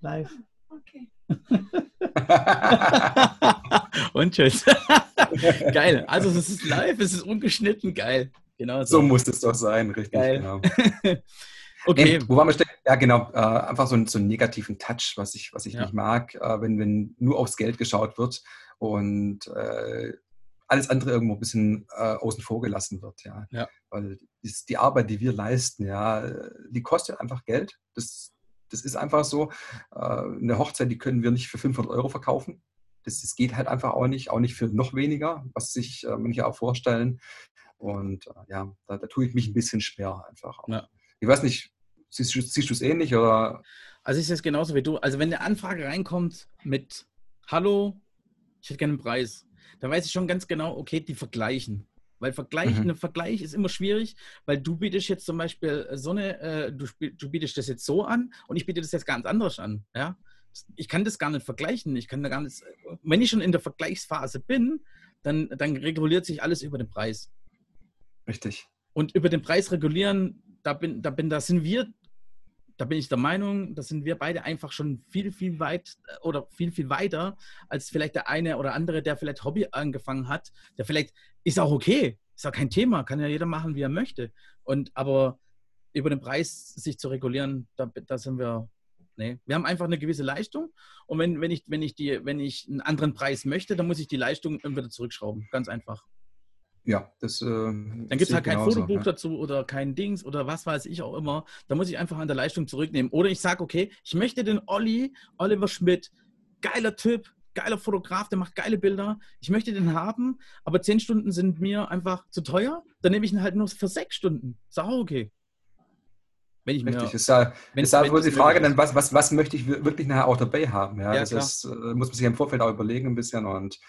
Live. Okay. [laughs] Und tschüss. [laughs] geil. Also es ist live, es ist ungeschnitten, geil. Genau so. so muss es doch sein, richtig. Geil. Genau. [laughs] okay. Nee, wo waren wir stehen? Ja, genau. Äh, einfach so, ein, so einen negativen Touch, was ich, was ich ja. nicht mag, äh, wenn, wenn nur aufs Geld geschaut wird und äh, alles andere irgendwo ein bisschen äh, außen vor gelassen wird. Ja. ja. Weil die Arbeit, die wir leisten, ja, die kostet einfach Geld. Das, das ist einfach so. Äh, eine Hochzeit, die können wir nicht für 500 Euro verkaufen. Das, das geht halt einfach auch nicht, auch nicht für noch weniger, was sich äh, manche auch vorstellen. Und äh, ja, da, da, tue ich mich ein bisschen schwer einfach. Ja. Ich weiß nicht, siehst, siehst du es ähnlich oder? Also ich sehe es genauso wie du. Also wenn eine Anfrage reinkommt mit Hallo, ich hätte gerne einen Preis, dann weiß ich schon ganz genau, okay, die vergleichen. Weil Vergleich, mhm. ein Vergleich ist immer schwierig, weil du bietest jetzt zum Beispiel so eine, äh, du, du bietest das jetzt so an und ich biete das jetzt ganz anders an. Ja? Ich kann das gar nicht vergleichen. Ich kann da gar nicht, wenn ich schon in der Vergleichsphase bin, dann, dann reguliert sich alles über den Preis. Richtig. Und über den Preis regulieren, da bin, da bin, da sind wir da bin ich der Meinung, da sind wir beide einfach schon viel, viel weit äh, oder viel, viel weiter als vielleicht der eine oder andere, der vielleicht Hobby angefangen hat. Der vielleicht ist auch okay, ist auch kein Thema, kann ja jeder machen, wie er möchte. Und aber über den Preis sich zu regulieren, da, da sind wir, nee. Wir haben einfach eine gewisse Leistung und wenn, wenn, ich, wenn, ich die, wenn ich einen anderen Preis möchte, dann muss ich die Leistung wieder zurückschrauben. Ganz einfach. Ja, das. Äh, dann gibt es halt kein genauso, Fotobuch ja. dazu oder kein Dings oder was weiß ich auch immer. Da muss ich einfach an der Leistung zurücknehmen. Oder ich sage, okay, ich möchte den Olli, Oliver Schmidt, geiler Typ, geiler Fotograf, der macht geile Bilder. Ich möchte den haben, aber zehn Stunden sind mir einfach zu teuer. Dann nehme ich ihn halt nur für sechs Stunden. Ist auch okay. Wenn ich Richtig, mir, ist ja, wenn, ist ja wohl die Frage, dann, was, was, was möchte ich wirklich nachher auch dabei haben? Ja, ja das ist, äh, muss man sich im Vorfeld auch überlegen ein bisschen und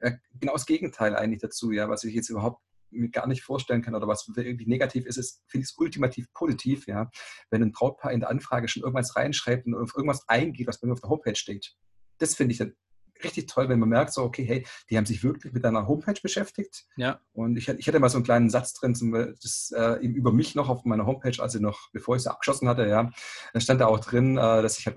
äh, genau das Gegenteil eigentlich dazu, ja, was ich jetzt überhaupt mir gar nicht vorstellen kann oder was irgendwie negativ ist, ist, finde ich es ultimativ positiv, ja, wenn ein Brautpaar in der Anfrage schon irgendwas reinschreibt und auf irgendwas eingeht, was bei mir auf der Homepage steht. Das finde ich dann richtig toll, wenn man merkt, so, okay, hey, die haben sich wirklich mit deiner Homepage beschäftigt. Ja. Und ich, ich hatte mal so einen kleinen Satz drin, zum, das, äh, über mich noch auf meiner Homepage, also noch, bevor ich sie abgeschossen hatte, ja, da stand da auch drin, äh, dass ich halt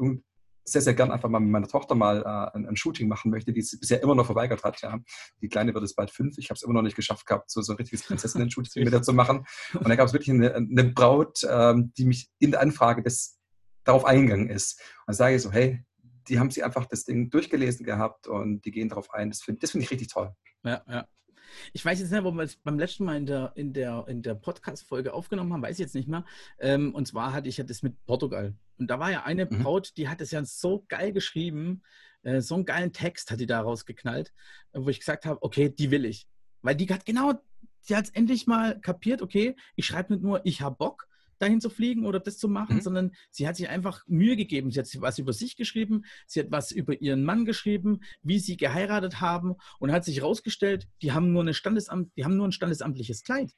sehr, sehr gern einfach mal mit meiner Tochter mal äh, ein, ein, Shooting machen möchte, die es bisher immer noch verweigert hat. Ja. Die Kleine wird es bald fünf. Ich habe es immer noch nicht geschafft gehabt, so, so ein richtiges Prinzessinnen-Shooting [laughs] mit ihr zu machen. Und da gab es wirklich eine, eine Braut, ähm, die mich in der Anfrage des, darauf eingegangen ist. Und dann sage ich so, hey, die haben sie einfach das Ding durchgelesen gehabt und die gehen darauf ein. Das finde das find ich richtig toll. Ja, ja. Ich weiß jetzt nicht, wo wir es beim letzten Mal in der, in der, in der Podcast-Folge aufgenommen haben, weiß ich jetzt nicht mehr. Ähm, und zwar hatte ich ja das mit Portugal. Und da war ja eine mhm. Braut, die hat es ja so geil geschrieben, äh, so einen geilen Text hat die da rausgeknallt, wo ich gesagt habe, okay, die will ich. Weil die hat genau, sie hat es endlich mal kapiert, okay, ich schreibe nicht nur, ich habe Bock, dahin zu fliegen oder das zu machen, mhm. sondern sie hat sich einfach Mühe gegeben. Sie hat was über sich geschrieben, sie hat was über ihren Mann geschrieben, wie sie geheiratet haben und hat sich herausgestellt, die haben nur eine Standesamt, die haben nur ein standesamtliches Kleid.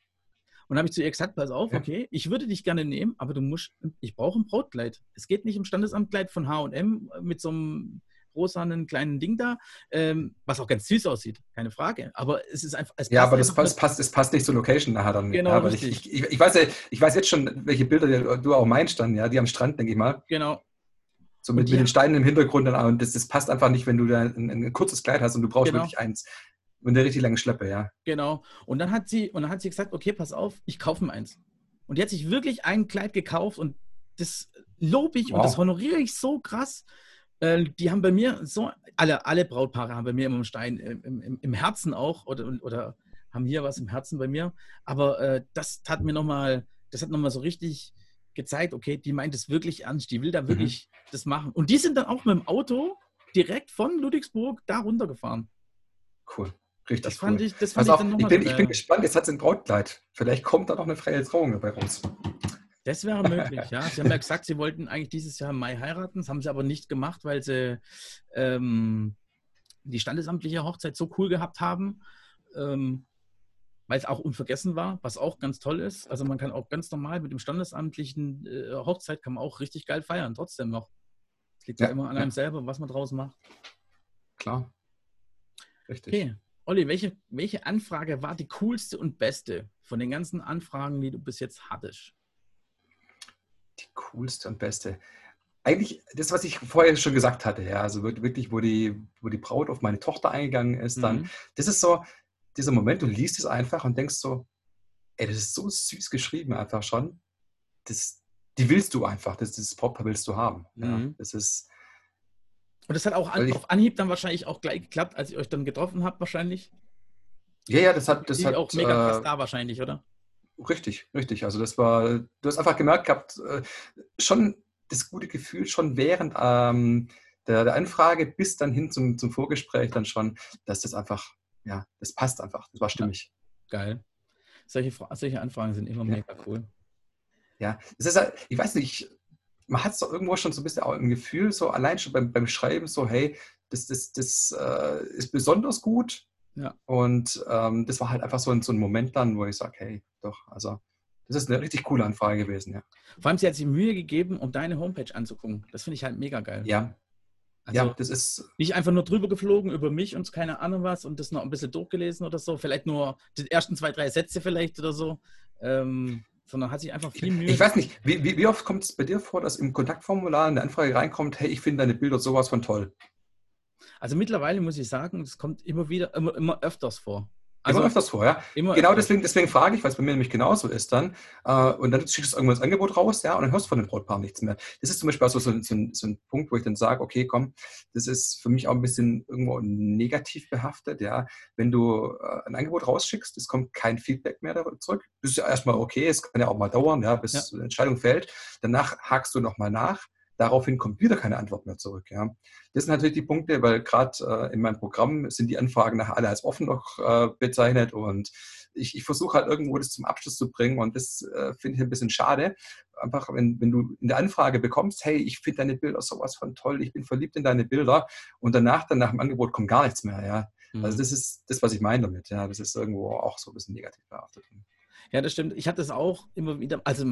Und habe ich zu ihr gesagt, pass auf, okay, ich würde dich gerne nehmen, aber du musst, ich brauche ein Brautkleid. Es geht nicht im Standesamtkleid von H&M mit so einem rosanen kleinen Ding da, ähm, was auch ganz süß aussieht, keine Frage. Aber es ist einfach. ja, aber das passt, passt, es passt nicht zur Location nachher dann. Genau, ja. Ich, ich, ich, weiß ja, ich weiß jetzt schon, welche Bilder du auch meinst dann, ja, die am Strand, denke ich mal. Genau. So mit, mit den Steinen im Hintergrund und das, das passt einfach nicht, wenn du da ein, ein kurzes Kleid hast und du brauchst genau. wirklich eins. Und eine richtig lange Schleppe, ja. Genau. Und dann hat sie, und dann hat sie gesagt, okay, pass auf, ich kaufe mir eins. Und die hat sich wirklich ein Kleid gekauft und das lobe ich wow. und das honoriere ich so krass. Äh, die haben bei mir so, alle, alle Brautpaare haben bei mir immer einen Stein im, im, im Herzen auch oder, oder haben hier was im Herzen bei mir. Aber äh, das hat mir nochmal, das hat nochmal so richtig gezeigt, okay, die meint es wirklich ernst, die will da wirklich mhm. das machen. Und die sind dann auch mit dem Auto direkt von Ludwigsburg da runtergefahren. Cool. Richtig das fand cool. ich, das fand ich, auf, ich, bin, ich bin gespannt, jetzt hat sie ein Brautkleid. Vielleicht kommt da noch eine freie Trauung bei uns. Das wäre möglich, ja. Sie haben ja gesagt, sie wollten eigentlich dieses Jahr im Mai heiraten. Das haben sie aber nicht gemacht, weil sie ähm, die standesamtliche Hochzeit so cool gehabt haben, ähm, weil es auch unvergessen war, was auch ganz toll ist. Also man kann auch ganz normal mit dem standesamtlichen äh, Hochzeit kann man auch richtig geil feiern, trotzdem noch. Es liegt ja, ja immer an einem selber, was man draus macht. Klar. Richtig. Okay. Olli, welche, welche Anfrage war die coolste und beste von den ganzen Anfragen, die du bis jetzt hattest? Die coolste und beste. Eigentlich das, was ich vorher schon gesagt hatte, ja, also wirklich, wo die, wo die Braut auf meine Tochter eingegangen ist, dann, mhm. das ist so dieser Moment, du liest es einfach und denkst so, ey, das ist so süß geschrieben einfach schon. Das, die willst du einfach, das, das Brautpaar willst du haben. Ja, mhm. Das ist. Und das hat auch an, auf Anhieb dann wahrscheinlich auch gleich geklappt, als ihr euch dann getroffen habt, wahrscheinlich. Ja, ja, das hat. Das hat auch mega krass äh, da wahrscheinlich, oder? Richtig, richtig. Also das war, du hast einfach gemerkt gehabt, äh, schon das gute Gefühl, schon während ähm, der, der, Anfrage bis dann hin zum, zum Vorgespräch dann schon, dass das einfach, ja, das passt einfach. Das war stimmig. Ja, geil. Solche, solche Anfragen sind immer ja. mega cool. Ja, es ist halt, ich weiß nicht, man hat es doch irgendwo schon so ein bisschen auch im Gefühl, so allein schon beim, beim Schreiben, so, hey, das, das, das äh, ist besonders gut. Ja. Und ähm, das war halt einfach so ein, so ein Moment dann, wo ich sage, hey, doch, also das ist eine richtig coole Anfrage gewesen, ja. Vor allem, sie hat sich Mühe gegeben, um deine Homepage anzugucken. Das finde ich halt mega geil. Ja. Also ja, das ist. Nicht einfach nur drüber geflogen über mich und keine Ahnung was und das noch ein bisschen durchgelesen oder so. Vielleicht nur die ersten zwei, drei Sätze vielleicht oder so. Ähm, sondern hat sich einfach viel Mühe. Ich weiß nicht, wie, wie, wie oft kommt es bei dir vor, dass im Kontaktformular eine Anfrage reinkommt, hey, ich finde deine Bilder sowas von toll? Also mittlerweile muss ich sagen, es kommt immer wieder, immer, immer öfters vor. Also immer öfters vor, ja. genau öfters. deswegen, deswegen frage ich, weil es bei mir nämlich genauso ist dann. Äh, und dann schickst du irgendwann das Angebot raus, ja, und dann hörst du von dem Brautpaar nichts mehr. Das ist zum Beispiel auch so, so, so, so, ein Punkt, wo ich dann sage, okay, komm, das ist für mich auch ein bisschen irgendwo negativ behaftet, ja. Wenn du äh, ein Angebot rausschickst, es kommt kein Feedback mehr zurück. Das ist ja erstmal okay, es kann ja auch mal dauern, ja, bis ja. eine Entscheidung fällt. Danach hakst du nochmal nach Daraufhin kommt wieder keine Antwort mehr zurück. Ja. Das sind natürlich die Punkte, weil gerade äh, in meinem Programm sind die Anfragen nachher alle als offen noch äh, bezeichnet und ich, ich versuche halt irgendwo das zum Abschluss zu bringen und das äh, finde ich ein bisschen schade. Einfach, wenn, wenn du in der Anfrage bekommst, hey, ich finde deine Bilder sowas von toll, ich bin verliebt in deine Bilder und danach, dann nach dem Angebot kommt gar nichts mehr. Ja. Mhm. Also das ist das, was ich meine damit. Ja. Das ist irgendwo auch so ein bisschen negativ behaftet. Ja, das stimmt. Ich hatte das auch immer wieder, also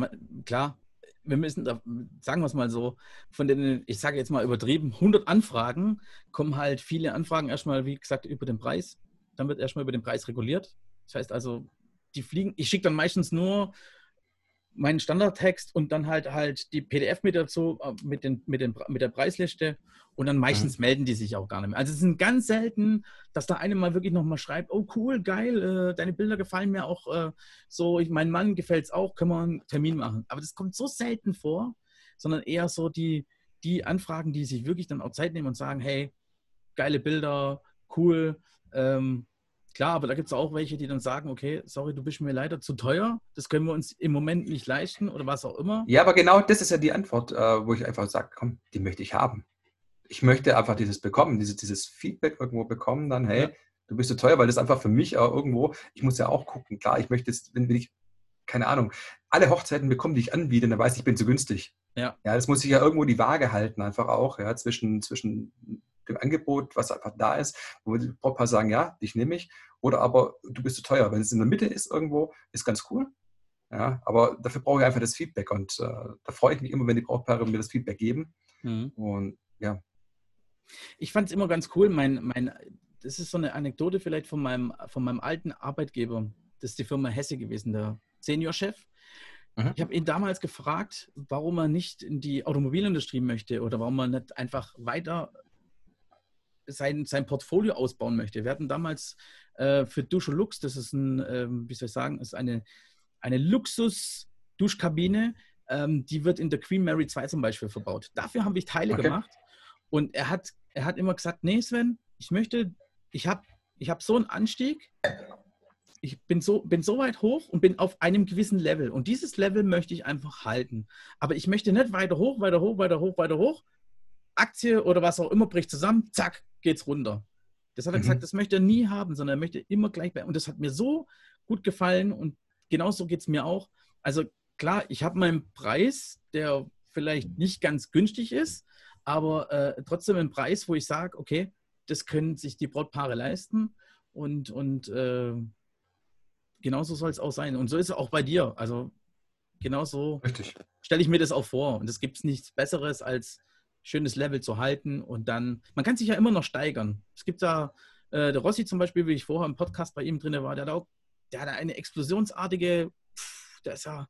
klar, wir müssen, sagen wir es mal so, von den, ich sage jetzt mal übertrieben, 100 Anfragen kommen halt viele Anfragen erstmal, wie gesagt, über den Preis. Dann wird erstmal über den Preis reguliert. Das heißt also, die fliegen, ich schicke dann meistens nur meinen Standardtext und dann halt halt die PDF mit dazu, äh, mit, den, mit, den, mit der Preisliste und dann meistens mhm. melden die sich auch gar nicht mehr. Also es sind ganz selten, dass da eine mal wirklich nochmal schreibt, oh cool, geil, äh, deine Bilder gefallen mir auch äh, so, ich, mein Mann gefällt es auch, können wir einen Termin machen. Aber das kommt so selten vor, sondern eher so die, die Anfragen, die sich wirklich dann auch Zeit nehmen und sagen, hey, geile Bilder, cool, ähm, Klar, aber da gibt es auch welche, die dann sagen, okay, sorry, du bist mir leider zu teuer, das können wir uns im Moment nicht leisten oder was auch immer. Ja, aber genau das ist ja die Antwort, äh, wo ich einfach sage, komm, die möchte ich haben. Ich möchte einfach dieses bekommen, dieses, dieses Feedback irgendwo bekommen, dann, hey, ja. du bist zu teuer, weil das einfach für mich auch irgendwo, ich muss ja auch gucken, klar, ich möchte jetzt, wenn, wenn ich, keine Ahnung, alle Hochzeiten bekomme, die ich anbiete, dann weiß ich, ich bin zu günstig. Ja. Ja, das muss ich ja irgendwo die Waage halten, einfach auch, ja, zwischen, zwischen dem Angebot, was einfach da ist, wo die Brautpaare sagen, ja, dich nehme ich, oder aber du bist zu teuer. Wenn es in der Mitte ist irgendwo, ist ganz cool. Ja, aber dafür brauche ich einfach das Feedback und äh, da freue ich mich immer, wenn die Brautpaare mir das Feedback geben. Mhm. Und ja. Ich fand es immer ganz cool. Mein, mein, das ist so eine Anekdote vielleicht von meinem, von meinem alten Arbeitgeber. Das ist die Firma Hesse gewesen, der Seniorchef. Mhm. Ich habe ihn damals gefragt, warum er nicht in die Automobilindustrie möchte oder warum er nicht einfach weiter sein, sein Portfolio ausbauen möchte. Wir hatten damals äh, für Dusche Lux, das ist ein, äh, wie soll ich sagen, ist eine, eine Luxus- Duschkabine, ähm, die wird in der Queen Mary 2 zum Beispiel verbaut. Dafür habe ich Teile okay. gemacht. Und er hat, er hat immer gesagt, nee Sven, ich möchte, ich habe ich hab so einen Anstieg, ich bin so, bin so weit hoch und bin auf einem gewissen Level. Und dieses Level möchte ich einfach halten. Aber ich möchte nicht weiter hoch, weiter hoch, weiter hoch, weiter hoch. Aktie oder was auch immer bricht zusammen, zack, geht's runter. Das hat er mhm. gesagt, das möchte er nie haben, sondern er möchte immer gleich bei. Und das hat mir so gut gefallen und genauso geht es mir auch. Also klar, ich habe meinen Preis, der vielleicht nicht ganz günstig ist, aber äh, trotzdem einen Preis, wo ich sage, okay, das können sich die Brautpaare leisten und, und äh, genauso soll es auch sein. Und so ist es auch bei dir. Also genauso stelle ich mir das auch vor. Und es gibt nichts Besseres, als schönes Level zu halten und dann, man kann sich ja immer noch steigern. Es gibt da, äh, der Rossi zum Beispiel, wie ich vorher im Podcast bei ihm drin war, der hat auch, der hat eine explosionsartige, pff, der ist ja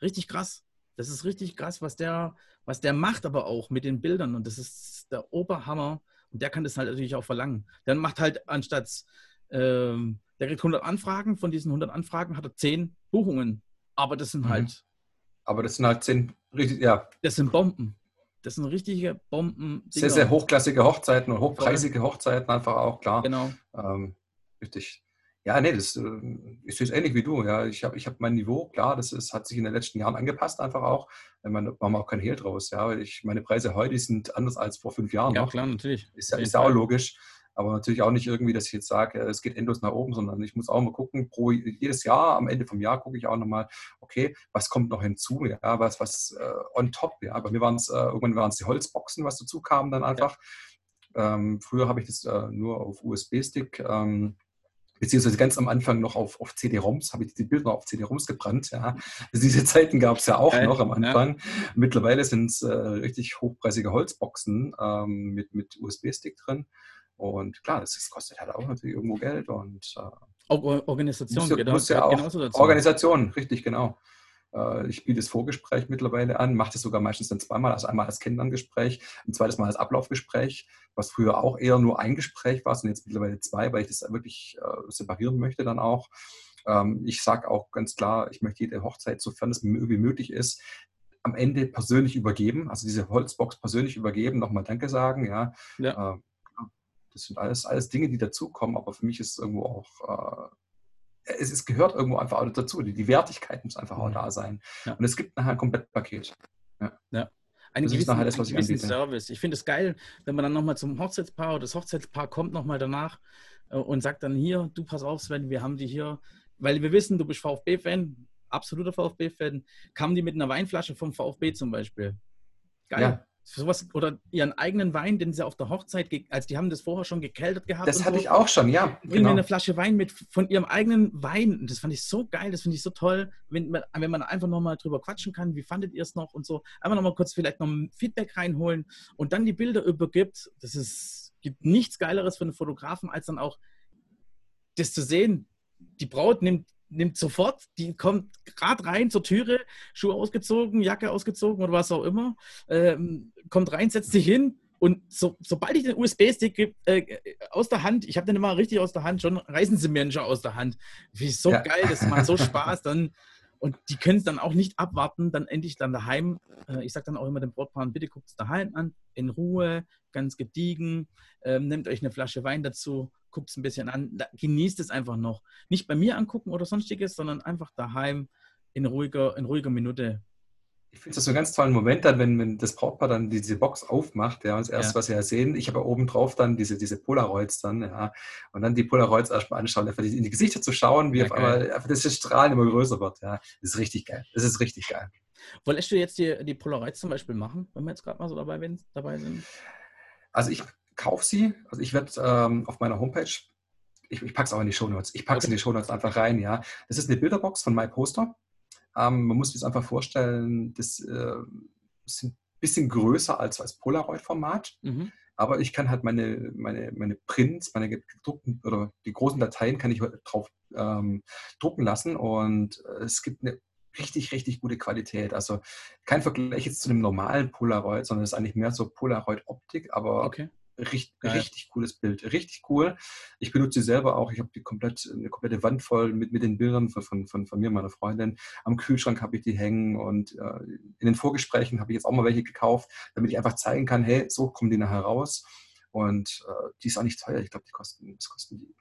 richtig krass. Das ist richtig krass, was der, was der macht, aber auch mit den Bildern. Und das ist der Oberhammer. Und der kann das halt natürlich auch verlangen. Der macht halt anstatt, ähm, der kriegt 100 Anfragen, von diesen 100 Anfragen hat er 10 Buchungen. Aber das sind mhm. halt. Aber das sind halt 10, richtig, ja. Das sind Bomben. Das sind richtige Bomben. Sehr, sehr hochklassige Hochzeiten und hochpreisige Hochzeiten einfach auch, klar. Genau. Ähm, richtig. Ja, nee, das äh, ist jetzt ähnlich wie du. Ja, ich habe ich hab mein Niveau, klar, das ist, hat sich in den letzten Jahren angepasst, einfach auch. Man machen wir auch kein Hehl draus. Ja, ich, meine Preise heute sind anders als vor fünf Jahren. Ja, noch. klar, natürlich. Ist ja, ist ja auch logisch. Aber natürlich auch nicht irgendwie, dass ich jetzt sage, es geht endlos nach oben, sondern ich muss auch mal gucken, pro jedes Jahr, am Ende vom Jahr gucke ich auch nochmal, okay, was kommt noch hinzu, ja, was, was äh, on top, ja. Bei mir waren es, äh, irgendwann waren es die Holzboxen, was dazu kam dann einfach. Ja. Ähm, früher habe ich das äh, nur auf USB-Stick ähm, beziehungsweise ganz am Anfang noch auf, auf CD-ROMs, habe ich die Bilder auf CD-ROMs gebrannt. Ja. [laughs] Diese Zeiten gab es ja auch okay, noch am Anfang. Ja. Mittlerweile sind es äh, richtig hochpreisige Holzboxen ähm, mit, mit USB-Stick drin. Und klar, das, das, kostet halt auch natürlich irgendwo Geld und äh, Organisation, muss, muss ja auch, Organisation, richtig, genau. Äh, ich biete das Vorgespräch mittlerweile an, mache das sogar meistens dann zweimal, also einmal als Kennenlerngespräch, ein zweites Mal als Ablaufgespräch, was früher auch eher nur ein Gespräch war, sind jetzt mittlerweile zwei, weil ich das wirklich äh, separieren möchte dann auch. Ähm, ich sage auch ganz klar, ich möchte jede Hochzeit, sofern es irgendwie möglich ist, am Ende persönlich übergeben, also diese Holzbox persönlich übergeben, nochmal Danke sagen, ja. ja. Äh, das sind alles, alles Dinge, die dazukommen, aber für mich ist es irgendwo auch, äh, es, es, gehört irgendwo einfach auch dazu. Die, die Wertigkeit muss einfach auch mhm. da sein. Ja. Und es gibt nachher ein Komplettpaket. Ja. ja. Ein gewissen, nachher das, was ich anbiete. Service. Ich finde es geil, wenn man dann nochmal zum Hochzeitspaar oder das Hochzeitspaar kommt nochmal danach äh, und sagt dann hier, du pass auf, Sven, wir haben die hier, weil wir wissen, du bist VfB-Fan, absoluter VfB-Fan, kamen die mit einer Weinflasche vom VfB zum Beispiel. Geil. Ja sowas oder ihren eigenen Wein, den sie auf der Hochzeit, also die haben das vorher schon gekeltert gehabt. Das hatte so. ich auch schon, ja. Bringen genau. eine Flasche Wein mit von ihrem eigenen Wein. Und das fand ich so geil, das finde ich so toll, wenn man, wenn man einfach nochmal drüber quatschen kann, wie fandet ihr es noch und so. Einfach nochmal kurz vielleicht noch ein Feedback reinholen und dann die Bilder übergibt. Das ist, gibt nichts Geileres für einen Fotografen, als dann auch das zu sehen. Die Braut nimmt nimmt sofort, die kommt gerade rein zur Türe, Schuhe ausgezogen, Jacke ausgezogen oder was auch immer, ähm, kommt rein, setzt sich hin und so, sobald ich den USB-Stick äh, aus der Hand, ich habe den immer richtig aus der Hand, schon reißen sie mir schon aus der Hand. Wie so ja. geil, das macht so Spaß. Dann, und die können es dann auch nicht abwarten, dann endlich dann daheim. Äh, ich sage dann auch immer den Brautpaaren, bitte guckt es daheim an, in Ruhe, ganz gediegen, äh, nehmt euch eine Flasche Wein dazu guckt es ein bisschen an, genießt es einfach noch. Nicht bei mir angucken oder sonstiges, sondern einfach daheim in ruhiger, in ruhiger Minute. Ich finde das so einen ganz tollen Moment dann, wenn, wenn das Brautpaar dann diese Box aufmacht, ja, und das erste, ja. was sie ja sehen, ich habe ja oben drauf dann diese, diese Polaroids dann, ja, und dann die Polaroids erstmal anschauen, einfach in die Gesichter zu schauen, wie ja, auf einmal einfach das Strahlen immer größer wird, ja. Das ist richtig geil. Das ist richtig geil. Wolltest du jetzt die, die Polaroids zum Beispiel machen, wenn wir jetzt gerade mal so dabei, dabei sind? Also ich kauf sie. Also ich werde ähm, auf meiner Homepage, ich, ich packe es auch in die Shownotes, ich packe es okay. in die Shownotes einfach rein, ja. Das ist eine Bilderbox von MyPoster. Ähm, man muss sich das einfach vorstellen, das äh, sind ein bisschen größer als als Polaroid-Format. Mhm. Aber ich kann halt meine, meine, meine Prints, meine gedruckten oder die großen Dateien kann ich drauf ähm, drucken lassen und es gibt eine richtig, richtig gute Qualität. Also kein Vergleich jetzt zu einem normalen Polaroid, sondern es ist eigentlich mehr so Polaroid-Optik, aber okay Richtig, richtig cooles Bild, richtig cool. Ich benutze sie selber auch. Ich habe die komplett, eine komplette Wand voll mit, mit den Bildern von, von, von, von mir und meiner Freundin. Am Kühlschrank habe ich die hängen und äh, in den Vorgesprächen habe ich jetzt auch mal welche gekauft, damit ich einfach zeigen kann, hey, so kommen die nachher raus. Und äh, die ist auch nicht teuer. Ich glaube, die kosten, das kosten die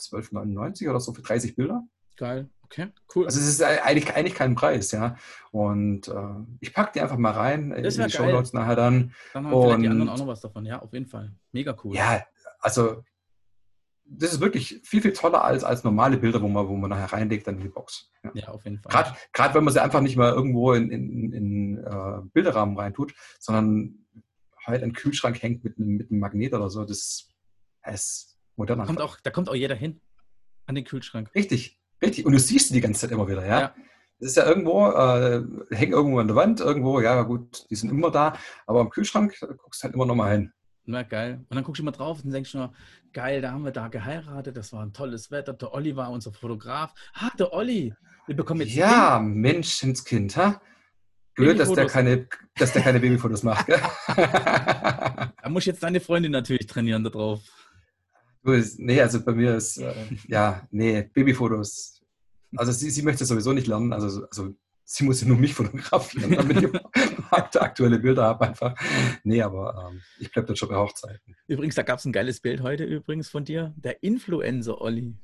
12,99 oder so für 30 Bilder. Geil, okay, cool. Also es ist eigentlich, eigentlich kein Preis, ja. Und äh, ich packe die einfach mal rein das in die geil. Shownotes nachher dann. Dann haben vielleicht die anderen auch noch was davon. Ja, auf jeden Fall. Mega cool. Ja, also das ist wirklich viel, viel toller als, als normale Bilder, wo man, wo man nachher reinlegt dann in die Box. Ja, ja auf jeden Fall. Gerade, gerade wenn man sie einfach nicht mal irgendwo in, in, in uh, Bilderrahmen reintut, sondern halt ein Kühlschrank hängt mit einem, mit einem Magnet oder so, das ist modern. Da kommt, auch, da kommt auch jeder hin an den Kühlschrank. Richtig, richtig. Und du siehst sie die ganze Zeit immer wieder, ja. ja. Das ist ja irgendwo, äh, hängen irgendwo an der Wand, irgendwo, ja gut, die sind immer da, aber am Kühlschrank guckst du halt immer noch mal hin. Na geil. Und dann guckst du mal drauf und denkst nur, geil, da haben wir da geheiratet, das war ein tolles Wetter. Der Olli war unser Fotograf. Ah, der Olli, wir bekommen jetzt. Ja, Menschenskind, ha? Blöd, dass der keine, dass der keine Babyfotos macht, gell? [laughs] da muss jetzt deine Freundin natürlich trainieren da drauf. Nee, also bei mir ist, äh, ja, nee, Babyfotos. Also sie, sie möchte sowieso nicht lernen, also, also sie muss ja nur mich fotografieren, damit ich [laughs] aktuelle Bilder habe einfach. Nee, aber ähm, ich bleibe dann schon bei Hochzeiten. Übrigens, da gab es ein geiles Bild heute übrigens von dir, der Influencer Olli.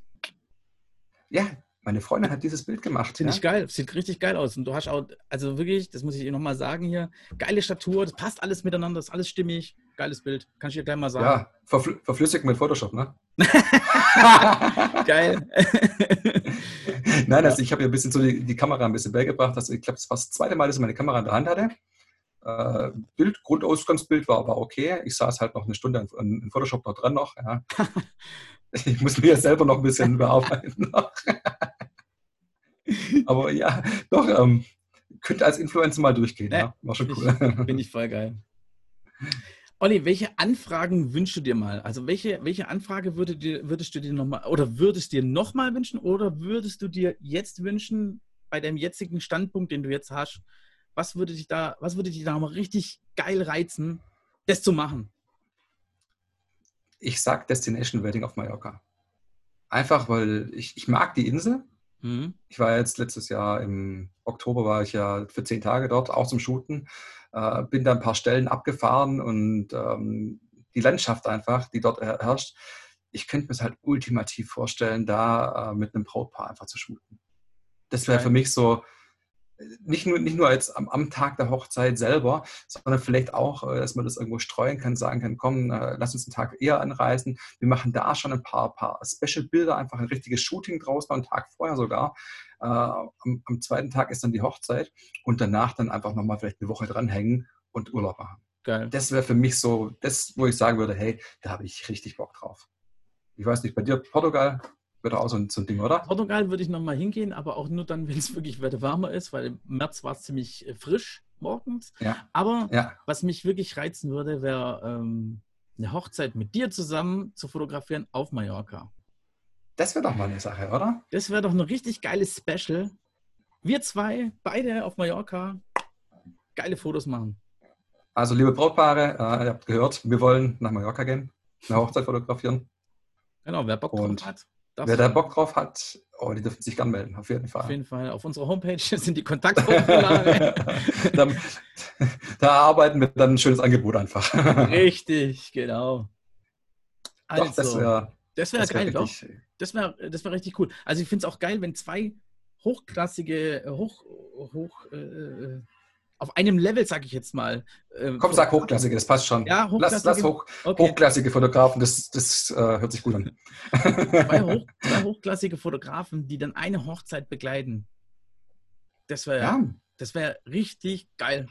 Ja, meine Freundin hat dieses Bild gemacht. Finde ja? ich geil, sieht richtig geil aus. Und du hast auch, also wirklich, das muss ich nochmal sagen hier, geile Statur, das passt alles miteinander, das ist alles stimmig. Geiles Bild, kann ich dir gleich mal sagen. Ja, verfl verflüssigt mit Photoshop, ne? [laughs] geil. [laughs] Nein, also ich habe ja ein bisschen so die, die, Kamera ein bisschen beigebracht. Also ich glaube, das war das zweite Mal, dass ich meine Kamera in der Hand hatte. Äh, Bild, Grundausgangsbild war aber okay. Ich saß halt noch eine Stunde in, in Photoshop noch dran noch. Ja. [laughs] ich muss mir ja selber noch ein bisschen bearbeiten. aber ja, doch, ähm, könnte als Influencer mal durchgehen. Ja, ja. War schon cool. Finde ich voll geil. Olli, welche Anfragen wünschst du dir mal? Also welche, welche Anfrage würde dir, würdest du dir nochmal oder würdest dir nochmal wünschen oder würdest du dir jetzt wünschen, bei deinem jetzigen Standpunkt, den du jetzt hast, was würde dich da, was würde dich da mal richtig geil reizen, das zu machen? Ich sag Destination Wedding auf Mallorca. Einfach, weil ich, ich mag die Insel. Mhm. Ich war jetzt letztes Jahr im Oktober war ich ja für zehn Tage dort, auch zum Shooten. Äh, bin da ein paar Stellen abgefahren und ähm, die Landschaft einfach, die dort herrscht, ich könnte mir es halt ultimativ vorstellen, da äh, mit einem Brautpaar einfach zu shooten. Das wäre für mich so, nicht nur, nicht nur als am, am, Tag der Hochzeit selber, sondern vielleicht auch, äh, dass man das irgendwo streuen kann, sagen kann, komm, äh, lass uns einen Tag eher anreisen. Wir machen da schon ein paar, paar Special-Bilder, einfach ein richtiges Shooting draußen, einen Tag vorher sogar. Äh, am, am, zweiten Tag ist dann die Hochzeit und danach dann einfach nochmal vielleicht eine Woche dranhängen und Urlaub machen. Geil. Das wäre für mich so, das, wo ich sagen würde, hey, da habe ich richtig Bock drauf. Ich weiß nicht, bei dir Portugal, wäre auch so ein, so ein Ding, oder? Portugal würde ich nochmal hingehen, aber auch nur dann, [laughs] wenn es wirklich weiter wärmer ist, weil im März war es ziemlich äh, frisch morgens. Ja. Aber ja. was mich wirklich reizen würde, wäre ähm, eine Hochzeit mit dir zusammen zu fotografieren auf Mallorca. Das wäre doch mal eine Sache, oder? Das wäre doch ein richtig geiles Special. Wir zwei, beide auf Mallorca, geile Fotos machen. Also, liebe Brautpaare, äh, ihr habt gehört, wir wollen nach Mallorca gehen, eine Hochzeit fotografieren. Genau, wer Bock Und drauf hat. Wer da Bock drauf hat, oh, die dürfen sich gern melden, auf jeden Fall. Auf jeden Fall. Auf unserer Homepage [laughs] sind die Kontaktformulare. [laughs] da, da arbeiten wir dann ein schönes Angebot einfach. Richtig, genau. Also, doch, das wäre das wär geil, doch. Das wäre das wär richtig cool. Also ich finde es auch geil, wenn zwei hochklassige, hoch, hoch, äh, auf einem Level, sage ich jetzt mal. Äh, Komm, sag hochklassige, das passt schon. Ja, hochklassige. Lass, lass hoch, okay. hochklassige Fotografen, das, das äh, hört sich gut an. zwei, [laughs] hoch, zwei, hochklassige Fotografen, die dann eine Hochzeit begleiten. Das wäre ja. das wär richtig geil.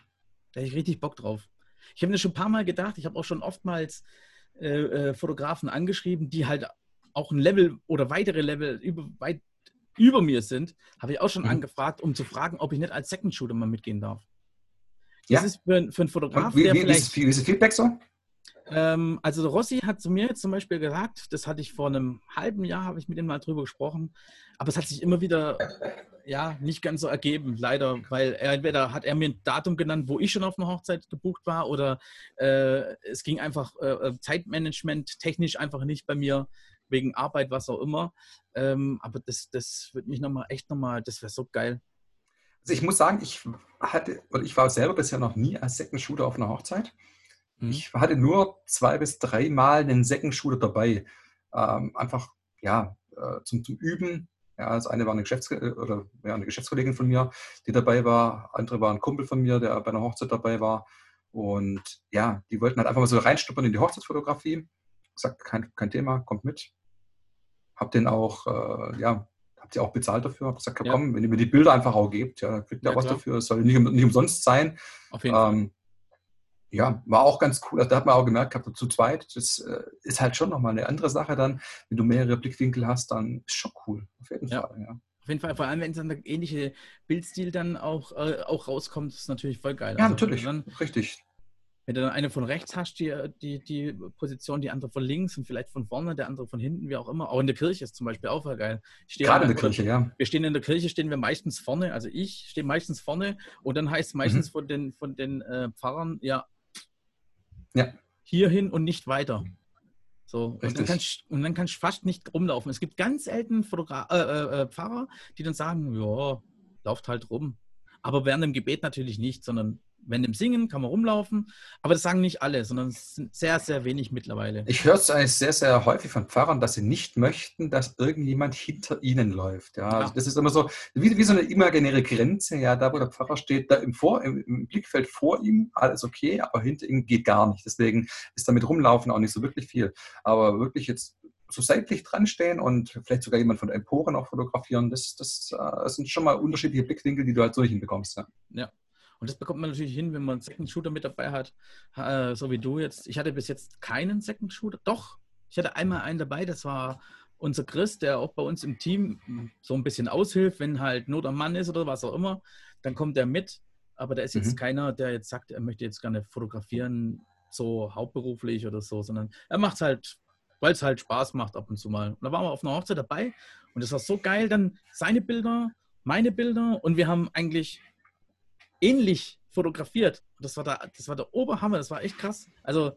Da hätte ich richtig Bock drauf. Ich habe mir schon ein paar Mal gedacht, ich habe auch schon oftmals äh, äh, Fotografen angeschrieben, die halt auch ein Level oder weitere Level über, weit über mir sind, habe ich auch schon mhm. angefragt, um zu fragen, ob ich nicht als Second Shooter mal mitgehen darf. Das ja. ist für, für einen Fotograf, wie, der wie, vielleicht... Ist, wie ist das Feedback so? Ähm, also Rossi hat zu mir zum Beispiel gesagt, das hatte ich vor einem halben Jahr, habe ich mit ihm mal drüber gesprochen, aber es hat sich immer wieder ja nicht ganz so ergeben, leider, weil er, entweder hat er mir ein Datum genannt, wo ich schon auf einer Hochzeit gebucht war, oder äh, es ging einfach äh, äh Zeitmanagement technisch einfach nicht bei mir wegen Arbeit, was auch immer. Ähm, aber das, das wird mich nochmal echt nochmal, das wäre so geil. Also ich muss sagen, ich hatte, oder ich war selber bisher noch nie als Second Shooter auf einer Hochzeit. Mhm. Ich hatte nur zwei bis drei Mal einen Second Shooter dabei. Ähm, einfach, ja, äh, zum, zum Üben. Ja, das eine war eine, Geschäfts oder, ja, eine Geschäftskollegin von mir, die dabei war. Andere war ein Kumpel von mir, der bei einer Hochzeit dabei war. Und ja, die wollten halt einfach mal so reinstuppern in die Hochzeitsfotografie. Gesagt, kein, kein Thema, kommt mit. Hab den auch, äh, ja, habt ihr auch bezahlt dafür? Hab gesagt, ja, komm, wenn ihr mir die Bilder einfach auch gebt, ja, kriegt ihr ja, was klar. dafür. Es soll nicht, nicht umsonst sein. Auf jeden ähm, Fall ja, war auch ganz cool. Also da hat man auch gemerkt, gehabt, zu zweit, das äh, ist halt schon nochmal eine andere Sache dann. Wenn du mehrere Blickwinkel hast, dann ist schon cool. Auf jeden ja. Fall, ja. Auf jeden Fall, vor allem wenn es dann der ähnliche Bildstil dann auch, äh, auch rauskommt, ist natürlich voll geil. Ja, also, natürlich, dann, richtig. Wenn du dann eine von rechts hast, die, die, die Position, die andere von links und vielleicht von vorne, der andere von hinten, wie auch immer. Auch in der Kirche ist zum Beispiel auch voll geil. Gerade in der Kirche, ja. Wir stehen in der Kirche, stehen wir meistens vorne, also ich stehe meistens vorne und dann heißt es meistens mhm. von den, von den äh, Pfarrern, ja, ja. Hierhin und nicht weiter. So, und dann, kannst, und dann kannst du fast nicht rumlaufen. Es gibt ganz selten Fotogra äh, äh, äh, Pfarrer, die dann sagen, ja, lauft halt rum. Aber während dem Gebet natürlich nicht, sondern wenn im Singen kann man rumlaufen, aber das sagen nicht alle, sondern es sind sehr, sehr wenig mittlerweile. Ich höre es eigentlich sehr, sehr häufig von Pfarrern, dass sie nicht möchten, dass irgendjemand hinter ihnen läuft. Ja, also das ist immer so wie, wie, so eine imaginäre Grenze. Ja, da wo der Pfarrer steht, da im, vor, im, im, Blickfeld vor ihm alles okay, aber hinter ihm geht gar nicht. Deswegen ist damit rumlaufen auch nicht so wirklich viel. Aber wirklich jetzt so seitlich dran stehen und vielleicht sogar jemand von der Empore noch fotografieren, das, das, das äh, sind schon mal unterschiedliche Blickwinkel, die du halt so hinbekommst. Ja. ja. Und das bekommt man natürlich hin, wenn man einen Second Shooter mit dabei hat, äh, so wie du jetzt. Ich hatte bis jetzt keinen Second Shooter. Doch, ich hatte einmal einen dabei, das war unser Chris, der auch bei uns im Team so ein bisschen aushilft, wenn halt Not am Mann ist oder was auch immer, dann kommt er mit. Aber da ist jetzt mhm. keiner, der jetzt sagt, er möchte jetzt gerne fotografieren, so hauptberuflich oder so, sondern er macht es halt, weil es halt Spaß macht ab und zu mal. Und da waren wir auf einer Hochzeit dabei und es war so geil, dann seine Bilder, meine Bilder und wir haben eigentlich ähnlich fotografiert. Das war, der, das war der Oberhammer, das war echt krass. Also,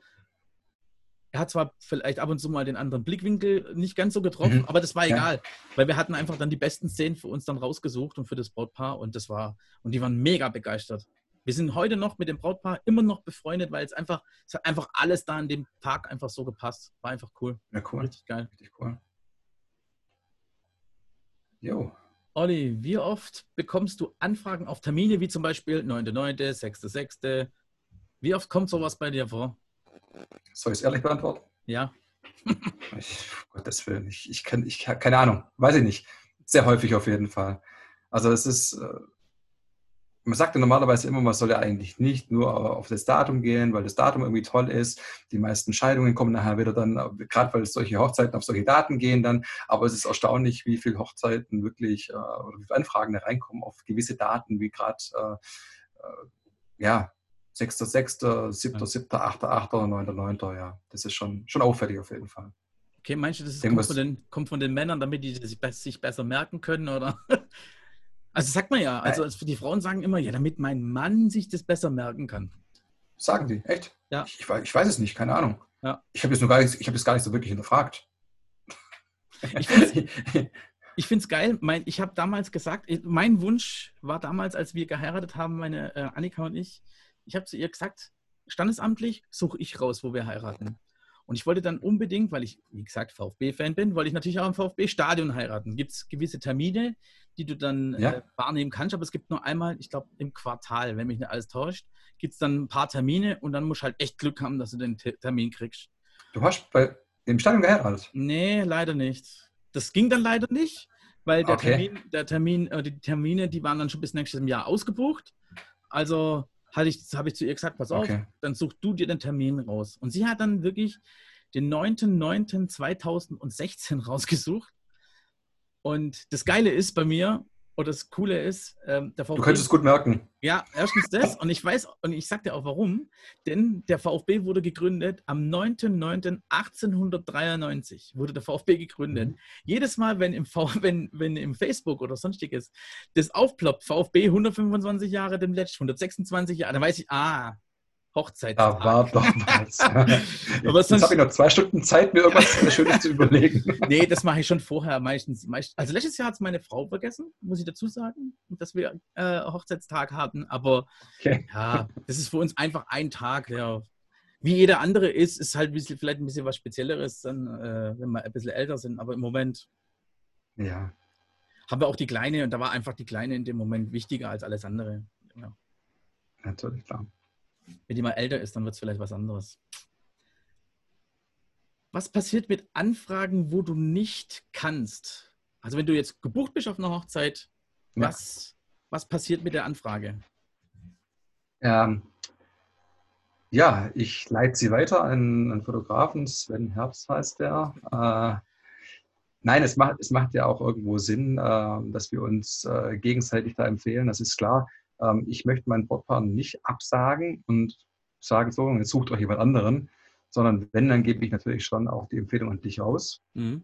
er hat zwar vielleicht ab und zu mal den anderen Blickwinkel nicht ganz so getroffen, mhm. aber das war egal, ja. weil wir hatten einfach dann die besten Szenen für uns dann rausgesucht und für das Brautpaar und das war, und die waren mega begeistert. Wir sind heute noch mit dem Brautpaar immer noch befreundet, weil es einfach, es hat einfach alles da an dem Tag einfach so gepasst. War einfach cool. Ja, cool. Richtig geil. Richtig cool. Jo. Olli, wie oft bekommst du Anfragen auf Termine, wie zum Beispiel 9.9., 6.6.? Wie oft kommt sowas bei dir vor? Soll ich es ehrlich beantworten? Ja. [laughs] ich, Gottes Willen, ich, ich, kann, ich keine Ahnung, weiß ich nicht. Sehr häufig auf jeden Fall. Also es ist, äh, man sagt ja normalerweise immer, man soll ja eigentlich nicht nur auf das Datum gehen, weil das Datum irgendwie toll ist. Die meisten Scheidungen kommen nachher wieder dann, gerade weil solche Hochzeiten auf solche Daten gehen dann. Aber es ist erstaunlich, wie viele Hochzeiten wirklich äh, oder wie viele Anfragen da reinkommen auf gewisse Daten, wie gerade äh, äh, ja, 6.6., 7.7., 8.8., 9.9., ja. Das ist schon, schon auffällig auf jeden Fall. Okay, meinst du, das kommt, von den, kommt von den Männern, damit die sich besser merken können, oder? Also sagt man ja, also die Frauen sagen immer, ja, damit mein Mann sich das besser merken kann. Sagen die, echt? Ja. Ich, ich, ich weiß es nicht, keine Ahnung. Ja. Ich habe es gar, nicht, gar nicht so wirklich hinterfragt. Ich finde es [laughs] geil. Mein, ich habe damals gesagt, mein Wunsch war damals, als wir geheiratet haben, meine äh, Annika und ich, ich habe zu ihr gesagt, standesamtlich suche ich raus, wo wir heiraten. Und ich wollte dann unbedingt, weil ich, wie gesagt, VfB-Fan bin, wollte ich natürlich auch im VfB-Stadion heiraten. Gibt es gewisse Termine, die du dann ja. äh, wahrnehmen kannst, aber es gibt nur einmal, ich glaube, im Quartal, wenn mich nicht alles täuscht, gibt es dann ein paar Termine und dann musst du halt echt Glück haben, dass du den T Termin kriegst. Du hast bei dem Stadion geheiratet? Nee, leider nicht. Das ging dann leider nicht, weil der okay. Termin, der Termin, äh, die Termine, die waren dann schon bis nächstes Jahr ausgebucht. Also habe ich, hab ich zu ihr gesagt, pass okay. auf, dann such du dir den Termin raus. Und sie hat dann wirklich den 9.9.2016 rausgesucht. Und das Geile ist bei mir, oder das Coole ist, ähm, der VfB. Du könntest es gut merken. Ja, erstens das. und ich weiß, und ich sag dir auch warum. Denn der VfB wurde gegründet am 9.9.1893 wurde der VfB gegründet. Mhm. Jedes Mal, wenn im, v [laughs] wenn, wenn im Facebook oder sonstiges das aufploppt, VfB 125 Jahre dem Letzt, 126 Jahre, dann weiß ich, ah, Hochzeitstag. Da war doch was. [laughs] Aber sonst habe ich noch zwei Stunden Zeit, mir irgendwas [laughs] Schönes zu überlegen. Nee, das mache ich schon vorher meistens. Also letztes Jahr hat es meine Frau vergessen, muss ich dazu sagen, dass wir äh, Hochzeitstag hatten. Aber okay. ja, das ist für uns einfach ein Tag, ja. Wie jeder andere ist, ist halt ein bisschen, vielleicht ein bisschen was Spezielleres, dann, äh, wenn wir ein bisschen älter sind. Aber im Moment ja. haben wir auch die Kleine und da war einfach die Kleine in dem Moment wichtiger als alles andere. Ja. Natürlich, klar. Wenn die mal älter ist, dann wird es vielleicht was anderes. Was passiert mit Anfragen, wo du nicht kannst? Also wenn du jetzt gebucht bist auf einer Hochzeit, ja. was, was passiert mit der Anfrage? Ähm, ja, ich leite sie weiter an einen Fotografen, Sven Herbst heißt der. Äh, nein, es macht, es macht ja auch irgendwo Sinn, äh, dass wir uns äh, gegenseitig da empfehlen. Das ist klar ähm, ich möchte meinen Brautpaaren nicht absagen und sagen so, jetzt sucht euch jemand anderen, sondern wenn, dann gebe ich natürlich schon auch die Empfehlung an dich aus. Mhm.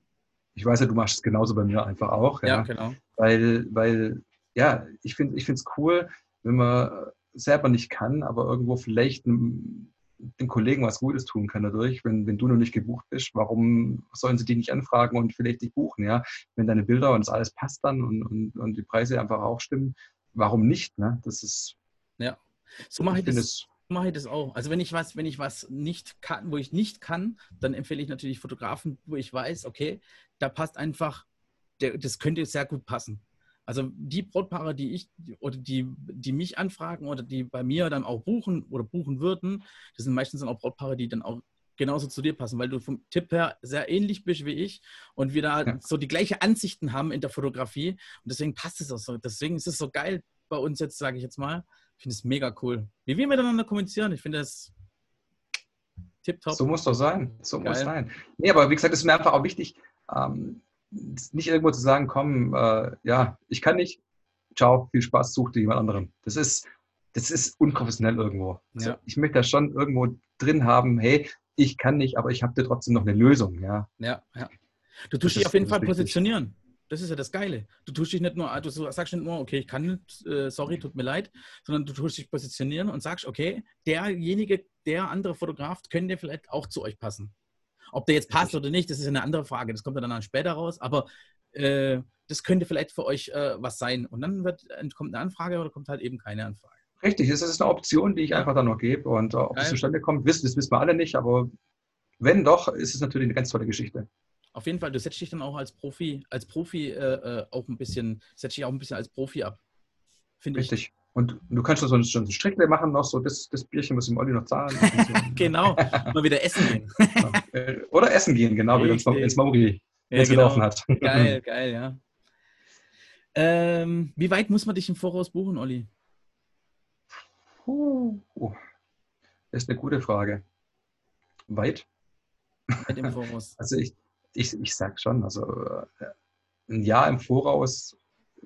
Ich weiß ja, du machst es genauso bei mir einfach auch. Ja, ja genau. Weil, weil, ja, ich finde es cool, wenn man selber nicht kann, aber irgendwo vielleicht dem, dem Kollegen was Gutes tun kann dadurch, wenn, wenn du noch nicht gebucht bist, warum sollen sie dich nicht anfragen und vielleicht dich buchen, ja? Wenn deine Bilder und das alles passt dann und, und, und die Preise einfach auch stimmen, warum nicht? Ne? Das ist. Ja. So mache ich, ich das. mache ich das auch. Also wenn ich was, wenn ich was nicht kann, wo ich nicht kann, dann empfehle ich natürlich Fotografen, wo ich weiß, okay, da passt einfach, der, das könnte sehr gut passen. Also die Brautpaare, die ich oder die, die mich anfragen oder die bei mir dann auch buchen oder buchen würden, das sind meistens dann auch Brautpaare, die dann auch genauso zu dir passen, weil du vom Tipp her sehr ähnlich bist wie ich und wir da ja. so die gleiche Ansichten haben in der Fotografie und deswegen passt es auch so. Deswegen ist es so geil bei uns jetzt, sage ich jetzt mal. Ich finde es mega cool, wie wir miteinander kommunizieren. Ich finde das tipptopp. So muss doch sein. So geil. muss sein. Nee, aber wie gesagt, es ist mir einfach auch wichtig, ähm, nicht irgendwo zu sagen, komm, äh, ja, ich kann nicht, ciao, viel Spaß, such dir jemand anderen. Das ist, das ist unprofessionell irgendwo. Also ja. ich möchte da schon irgendwo drin haben, hey, ich kann nicht, aber ich habe dir trotzdem noch eine Lösung. Ja, ja. ja. Du tust dich auf jeden Fall positionieren. Das ist ja das Geile. Du tust dich nicht nur, du sagst nicht nur, okay, ich kann nicht, äh, sorry, tut mir leid, sondern du tust dich positionieren und sagst, okay, derjenige, der andere Fotograf könnte vielleicht auch zu euch passen. Ob der jetzt passt oder nicht, das ist eine andere Frage. Das kommt dann später raus. Aber äh, das könnte vielleicht für euch äh, was sein. Und dann wird, kommt eine Anfrage oder kommt halt eben keine Anfrage. Richtig, das ist eine Option, die ich einfach dann noch gebe. Und äh, ob es zustande kommt, wissen, das wissen wir alle nicht. Aber wenn doch, ist es natürlich eine ganz tolle Geschichte. Auf jeden Fall, du setzt dich dann auch als Profi, als Profi äh, äh auch ein bisschen, setzt dich auch ein bisschen als Profi ab. Finde ich. Richtig. Und du kannst so ein, so ein Strickle machen noch, so das, das Bierchen muss im Olli noch zahlen. [laughs] genau, mal wieder essen gehen. [laughs] Oder essen gehen, genau, wie uns ins Mauri ja, genau. hat. Geil, geil, ja. Ähm, wie weit muss man dich im Voraus buchen, Olli? Uh, das ist eine gute Frage. Weit? Weit im Voraus. [laughs] Also ich, ich, ich sag schon, also äh, ein Jahr im Voraus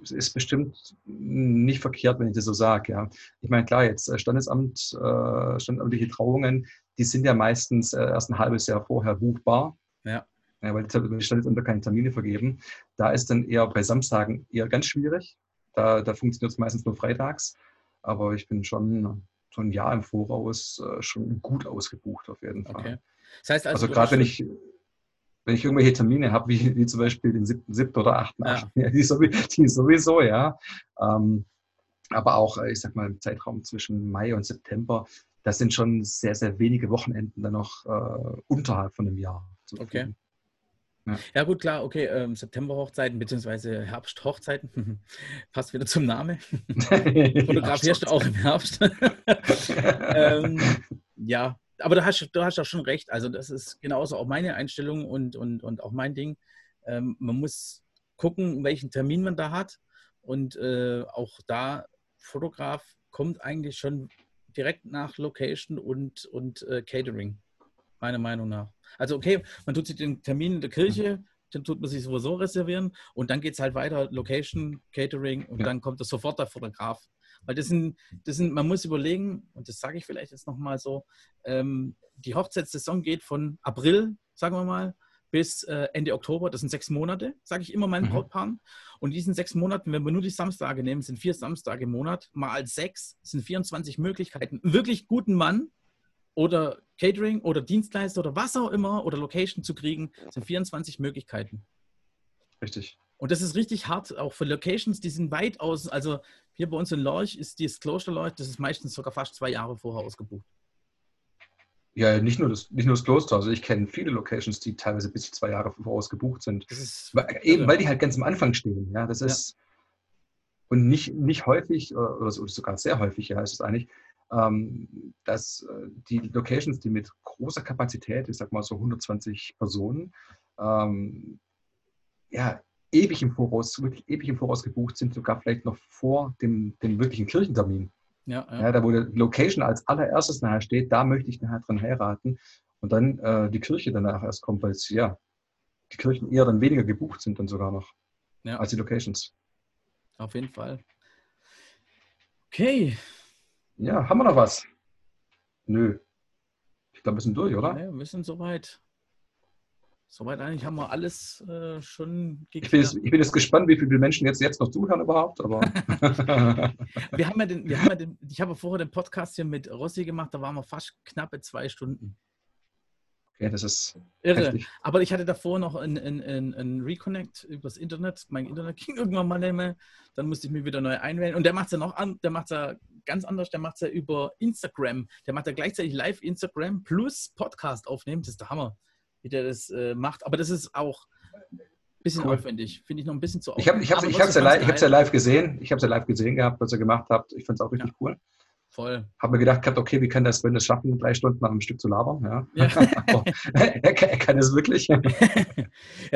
ist bestimmt nicht verkehrt, wenn ich das so sage. Ja. Ich meine, klar, jetzt äh, Standesamt, äh, standamtliche Trauungen, die sind ja meistens erst ein halbes Jahr vorher buchbar. Ja. ja weil die Standesämter keine Termine vergeben. Da ist dann eher bei Samstagen eher ganz schwierig. Da, da funktioniert es meistens nur freitags. Aber ich bin schon so ein Jahr im Voraus äh, schon gut ausgebucht auf jeden Fall. Okay. Das heißt also, also gerade wenn ich, wenn ich irgendwelche Termine habe, wie, wie zum Beispiel den 7. 7. oder 8. Ja. 8. [laughs] Ja, die, sowieso, die sowieso, ja. Ähm, aber auch, äh, ich sag mal, im Zeitraum zwischen Mai und September, das sind schon sehr, sehr wenige Wochenenden dann noch äh, unterhalb von einem Jahr. Okay. Ja. ja, gut, klar, okay, ähm, September-Hochzeiten bzw. Herbst-Hochzeiten. [laughs] Passt wieder zum Namen. [laughs] Fotografierst du auch im Herbst. [laughs] ähm, ja, aber du hast, du hast auch schon recht. Also, das ist genauso auch meine Einstellung und, und, und auch mein Ding. Ähm, man muss gucken, welchen Termin man da hat. Und äh, auch da, Fotograf kommt eigentlich schon direkt nach Location und, und äh, Catering, meiner Meinung nach. Also okay, man tut sich den Termin in der Kirche, den tut man sich sowieso reservieren und dann geht es halt weiter, Location, Catering und ja. dann kommt das sofort der Fotograf. Weil das sind, das sind, man muss überlegen, und das sage ich vielleicht jetzt nochmal so, ähm, die Hochzeitssaison geht von April, sagen wir mal, bis äh, Ende Oktober. Das sind sechs Monate, sage ich immer meinen mhm. Brautpaaren. Und diesen sechs Monaten, wenn wir nur die Samstage nehmen, sind vier Samstage im Monat, mal sechs, sind 24 Möglichkeiten, einen wirklich guten Mann oder Catering oder Dienstleister oder was auch immer oder Location zu kriegen, sind 24 Möglichkeiten. Richtig. Und das ist richtig hart, auch für Locations, die sind weit aus. Also hier bei uns in Lorch ist dieses Kloster Lorch, das ist meistens sogar fast zwei Jahre vorher ausgebucht. Ja, nicht nur das, nicht nur das Kloster. Also ich kenne viele Locations, die teilweise bis zwei Jahre voraus gebucht sind. Weil, eben, weil die halt ganz am Anfang stehen. Ja, das ist ja. und nicht, nicht häufig, äh, oder sogar sehr häufig, ja, ist es eigentlich, dass äh, die Locations, die mit großer Kapazität, ich sag mal so 120 Personen, ähm, ja, ewig im Voraus, wirklich ewig im Voraus gebucht sind, sogar vielleicht noch vor dem, dem wirklichen Kirchentermin. Ja, ja. ja, da wo die Location als allererstes nachher steht, da möchte ich nachher dran heiraten. Und dann äh, die Kirche danach erst kommt, weil es ja die Kirchen eher dann weniger gebucht sind dann sogar noch ja. als die Locations. Auf jeden Fall. Okay. Ja, haben wir noch was? Nö. Ich glaube, wir sind durch, oder? Ja, wir sind soweit. Soweit eigentlich haben wir alles äh, schon geklärt. Ich bin, jetzt, ich bin, jetzt, gespannt, wie viele Menschen jetzt, jetzt noch zuhören überhaupt. Aber [laughs] wir haben ja den, wir haben ja den, ich habe vorher den Podcast hier mit Rossi gemacht, da waren wir fast knappe zwei Stunden. Okay, das ist irre. Heftig. Aber ich hatte davor noch ein, ein, ein, ein, Reconnect übers Internet. Mein Internet ging irgendwann mal nicht mehr. Dann musste ich mich wieder neu einwählen. Und der macht es ja noch an, der macht ja ganz anders. Der macht es ja über Instagram. Der macht ja gleichzeitig live Instagram plus Podcast aufnehmen. Das ist der Hammer wie der das äh, macht. Aber das ist auch ein bisschen cool. aufwendig. Finde ich noch ein bisschen zu aufwendig. Ich habe es ja, live, ja live gesehen. Ich habe es ja live gesehen gehabt, was ihr gemacht habt. Ich fand es auch richtig ja. cool. Voll. Habe mir gedacht, okay, wie kann das Sven es schaffen, drei Stunden nach einem Stück zu labern? Ja. ja. [laughs] er, er, kann es wirklich. [laughs] ja,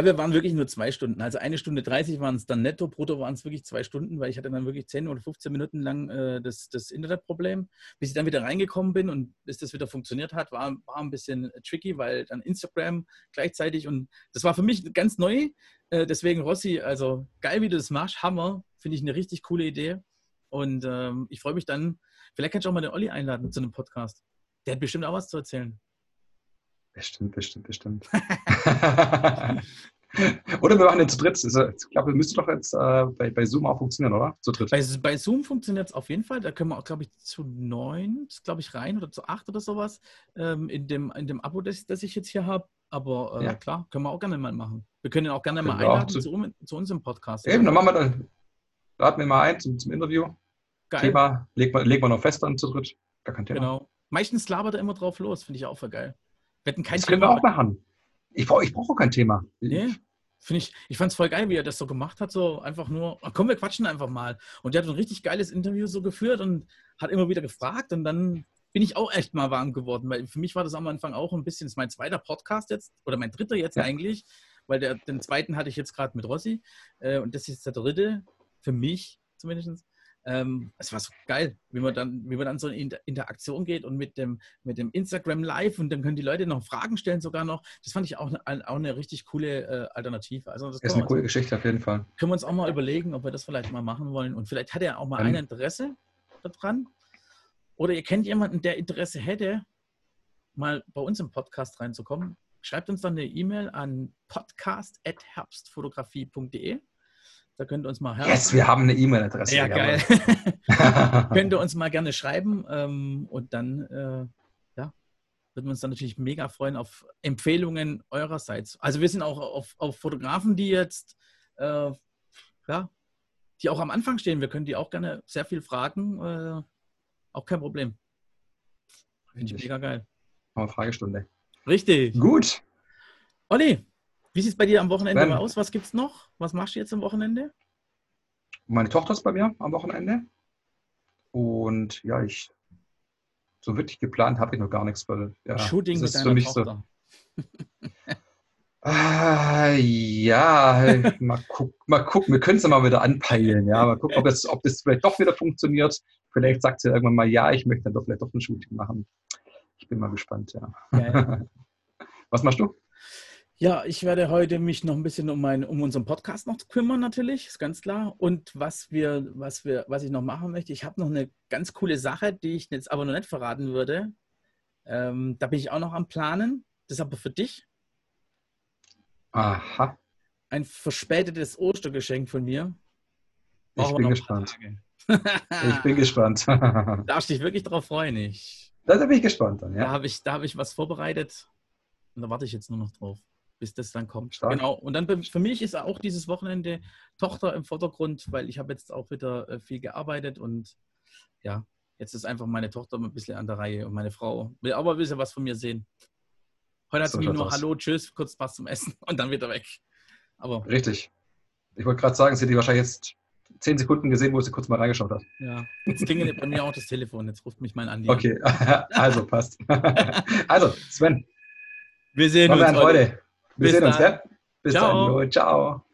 wir waren wirklich nur zwei Stunden. Also eine Stunde 30 waren es dann netto, brutto waren es wirklich zwei Stunden, weil ich hatte dann wirklich 10 oder 15 Minuten lang äh, das, das Internetproblem. Bis ich dann wieder reingekommen bin und bis das wieder funktioniert hat, war, war ein bisschen tricky, weil dann Instagram gleichzeitig und das war für mich ganz neu. Äh, deswegen, Rossi, also geil, wie du das machst, Hammer. Finde ich eine richtig coole Idee. Und ähm, ich freue mich dann, Vielleicht kannst du auch mal den Olli einladen zu einem Podcast. Der hat bestimmt auch was zu erzählen. Bestimmt, bestimmt, bestimmt. [laughs] [laughs] oder wir machen jetzt zu dritt. Ich glaube, müsste doch jetzt äh, bei, bei Zoom auch funktionieren, oder? Zu dritt. Bei, bei Zoom funktioniert es auf jeden Fall. Da können wir auch, glaube ich, zu neun, glaube ich, rein oder zu acht oder sowas ähm, in, dem, in dem Abo, das, das ich jetzt hier habe. Aber äh, ja. klar, können wir auch gerne mal machen. Wir können ihn auch gerne können mal einladen zu, zu, zu, uns im Podcast. Eben, dann machen wir dann. Laden wir mal ein zum, zum Interview. Geil. Thema legt man, legt man noch fest an zu dritt. Gar kein Thema. Genau. Meistens labert er immer drauf los, finde ich auch voll geil. Wir kein das Thema. können wir auch machen. Ich brauche ich brauch auch kein Thema. Nee. Finde ich, ich fand es voll geil, wie er das so gemacht hat, so einfach nur, komm, wir quatschen einfach mal. Und der hat ein richtig geiles Interview so geführt und hat immer wieder gefragt und dann bin ich auch echt mal warm geworden, weil für mich war das am Anfang auch ein bisschen, das ist mein zweiter Podcast jetzt, oder mein dritter jetzt ja. eigentlich, weil der, den zweiten hatte ich jetzt gerade mit Rossi äh, und das ist der dritte, für mich zumindest. Ähm, es war so geil, wie man dann, wie man dann so in Interaktion geht und mit dem, mit dem Instagram Live und dann können die Leute noch Fragen stellen sogar noch. Das fand ich auch eine, auch eine richtig coole äh, Alternative. Also das ist eine coole Geschichte auf jeden Fall. Können wir uns auch mal überlegen, ob wir das vielleicht mal machen wollen. Und vielleicht hat er auch mal ähm. ein Interesse daran. Oder ihr kennt jemanden, der Interesse hätte, mal bei uns im Podcast reinzukommen. Schreibt uns dann eine E-Mail an podcast.herbstfotografie.de da könnt ihr uns mal. Yes, wir haben eine E-Mail-Adresse. Ja, geil. [laughs] [laughs] könnt ihr uns mal gerne schreiben ähm, und dann äh, ja, würden wir uns dann natürlich mega freuen auf Empfehlungen eurerseits. Also wir sind auch auf, auf Fotografen, die jetzt äh, ja, die auch am Anfang stehen. Wir können die auch gerne sehr viel fragen. Äh, auch kein Problem. Finde ich mega geil. Wir Fragestunde. Richtig. Gut. Olli, wie sieht es bei dir am Wochenende mal aus? Was gibt es noch? Was machst du jetzt am Wochenende? Meine Tochter ist bei mir am Wochenende. Und ja, ich so wirklich geplant habe ich noch gar nichts, weil ja, Shooting das ist für mich Tochter. so. [laughs] ah, ja, [laughs] mal, guck, mal gucken, wir können es ja mal wieder anpeilen, ja, mal gucken, ob das, ob das vielleicht doch wieder funktioniert. Vielleicht sagt sie irgendwann mal, ja, ich möchte dann doch vielleicht doch ein Shooting machen. Ich bin mal gespannt, ja. [laughs] Was machst du? Ja, ich werde heute mich noch ein bisschen um, mein, um unseren Podcast noch kümmern, natürlich, ist ganz klar. Und was wir, was wir, was ich noch machen möchte, ich habe noch eine ganz coole Sache, die ich jetzt aber noch nicht verraten würde. Ähm, da bin ich auch noch am Planen. Das ist aber für dich. Aha. Ein verspätetes Ostergeschenk von mir. Brauchen ich bin gespannt. ich bin gespannt. Darfst dich wirklich drauf freuen, ich. Da bin ich gespannt dann, ja. Da habe ich, hab ich was vorbereitet und da warte ich jetzt nur noch drauf bis das dann kommt. Stark. Genau. Und dann für mich ist auch dieses Wochenende Tochter im Vordergrund, weil ich habe jetzt auch wieder äh, viel gearbeitet und ja, jetzt ist einfach meine Tochter ein bisschen an der Reihe und meine Frau will aber ein bisschen was von mir sehen. Heute hat sie mir nur aus. Hallo, Tschüss, kurz was zum Essen [laughs] und dann wieder weg. Aber Richtig. Ich wollte gerade sagen, sie hat die wahrscheinlich jetzt zehn Sekunden gesehen, wo sie kurz mal reingeschaut hat. Ja, jetzt klingelt bei mir auch das Telefon. Jetzt ruft mich mein Andi. Okay, [laughs] also passt. [laughs] also, Sven. Wir sehen uns heute. Wir Bis sehen dann. uns, ja? Bis Ciao. dann. Ciao.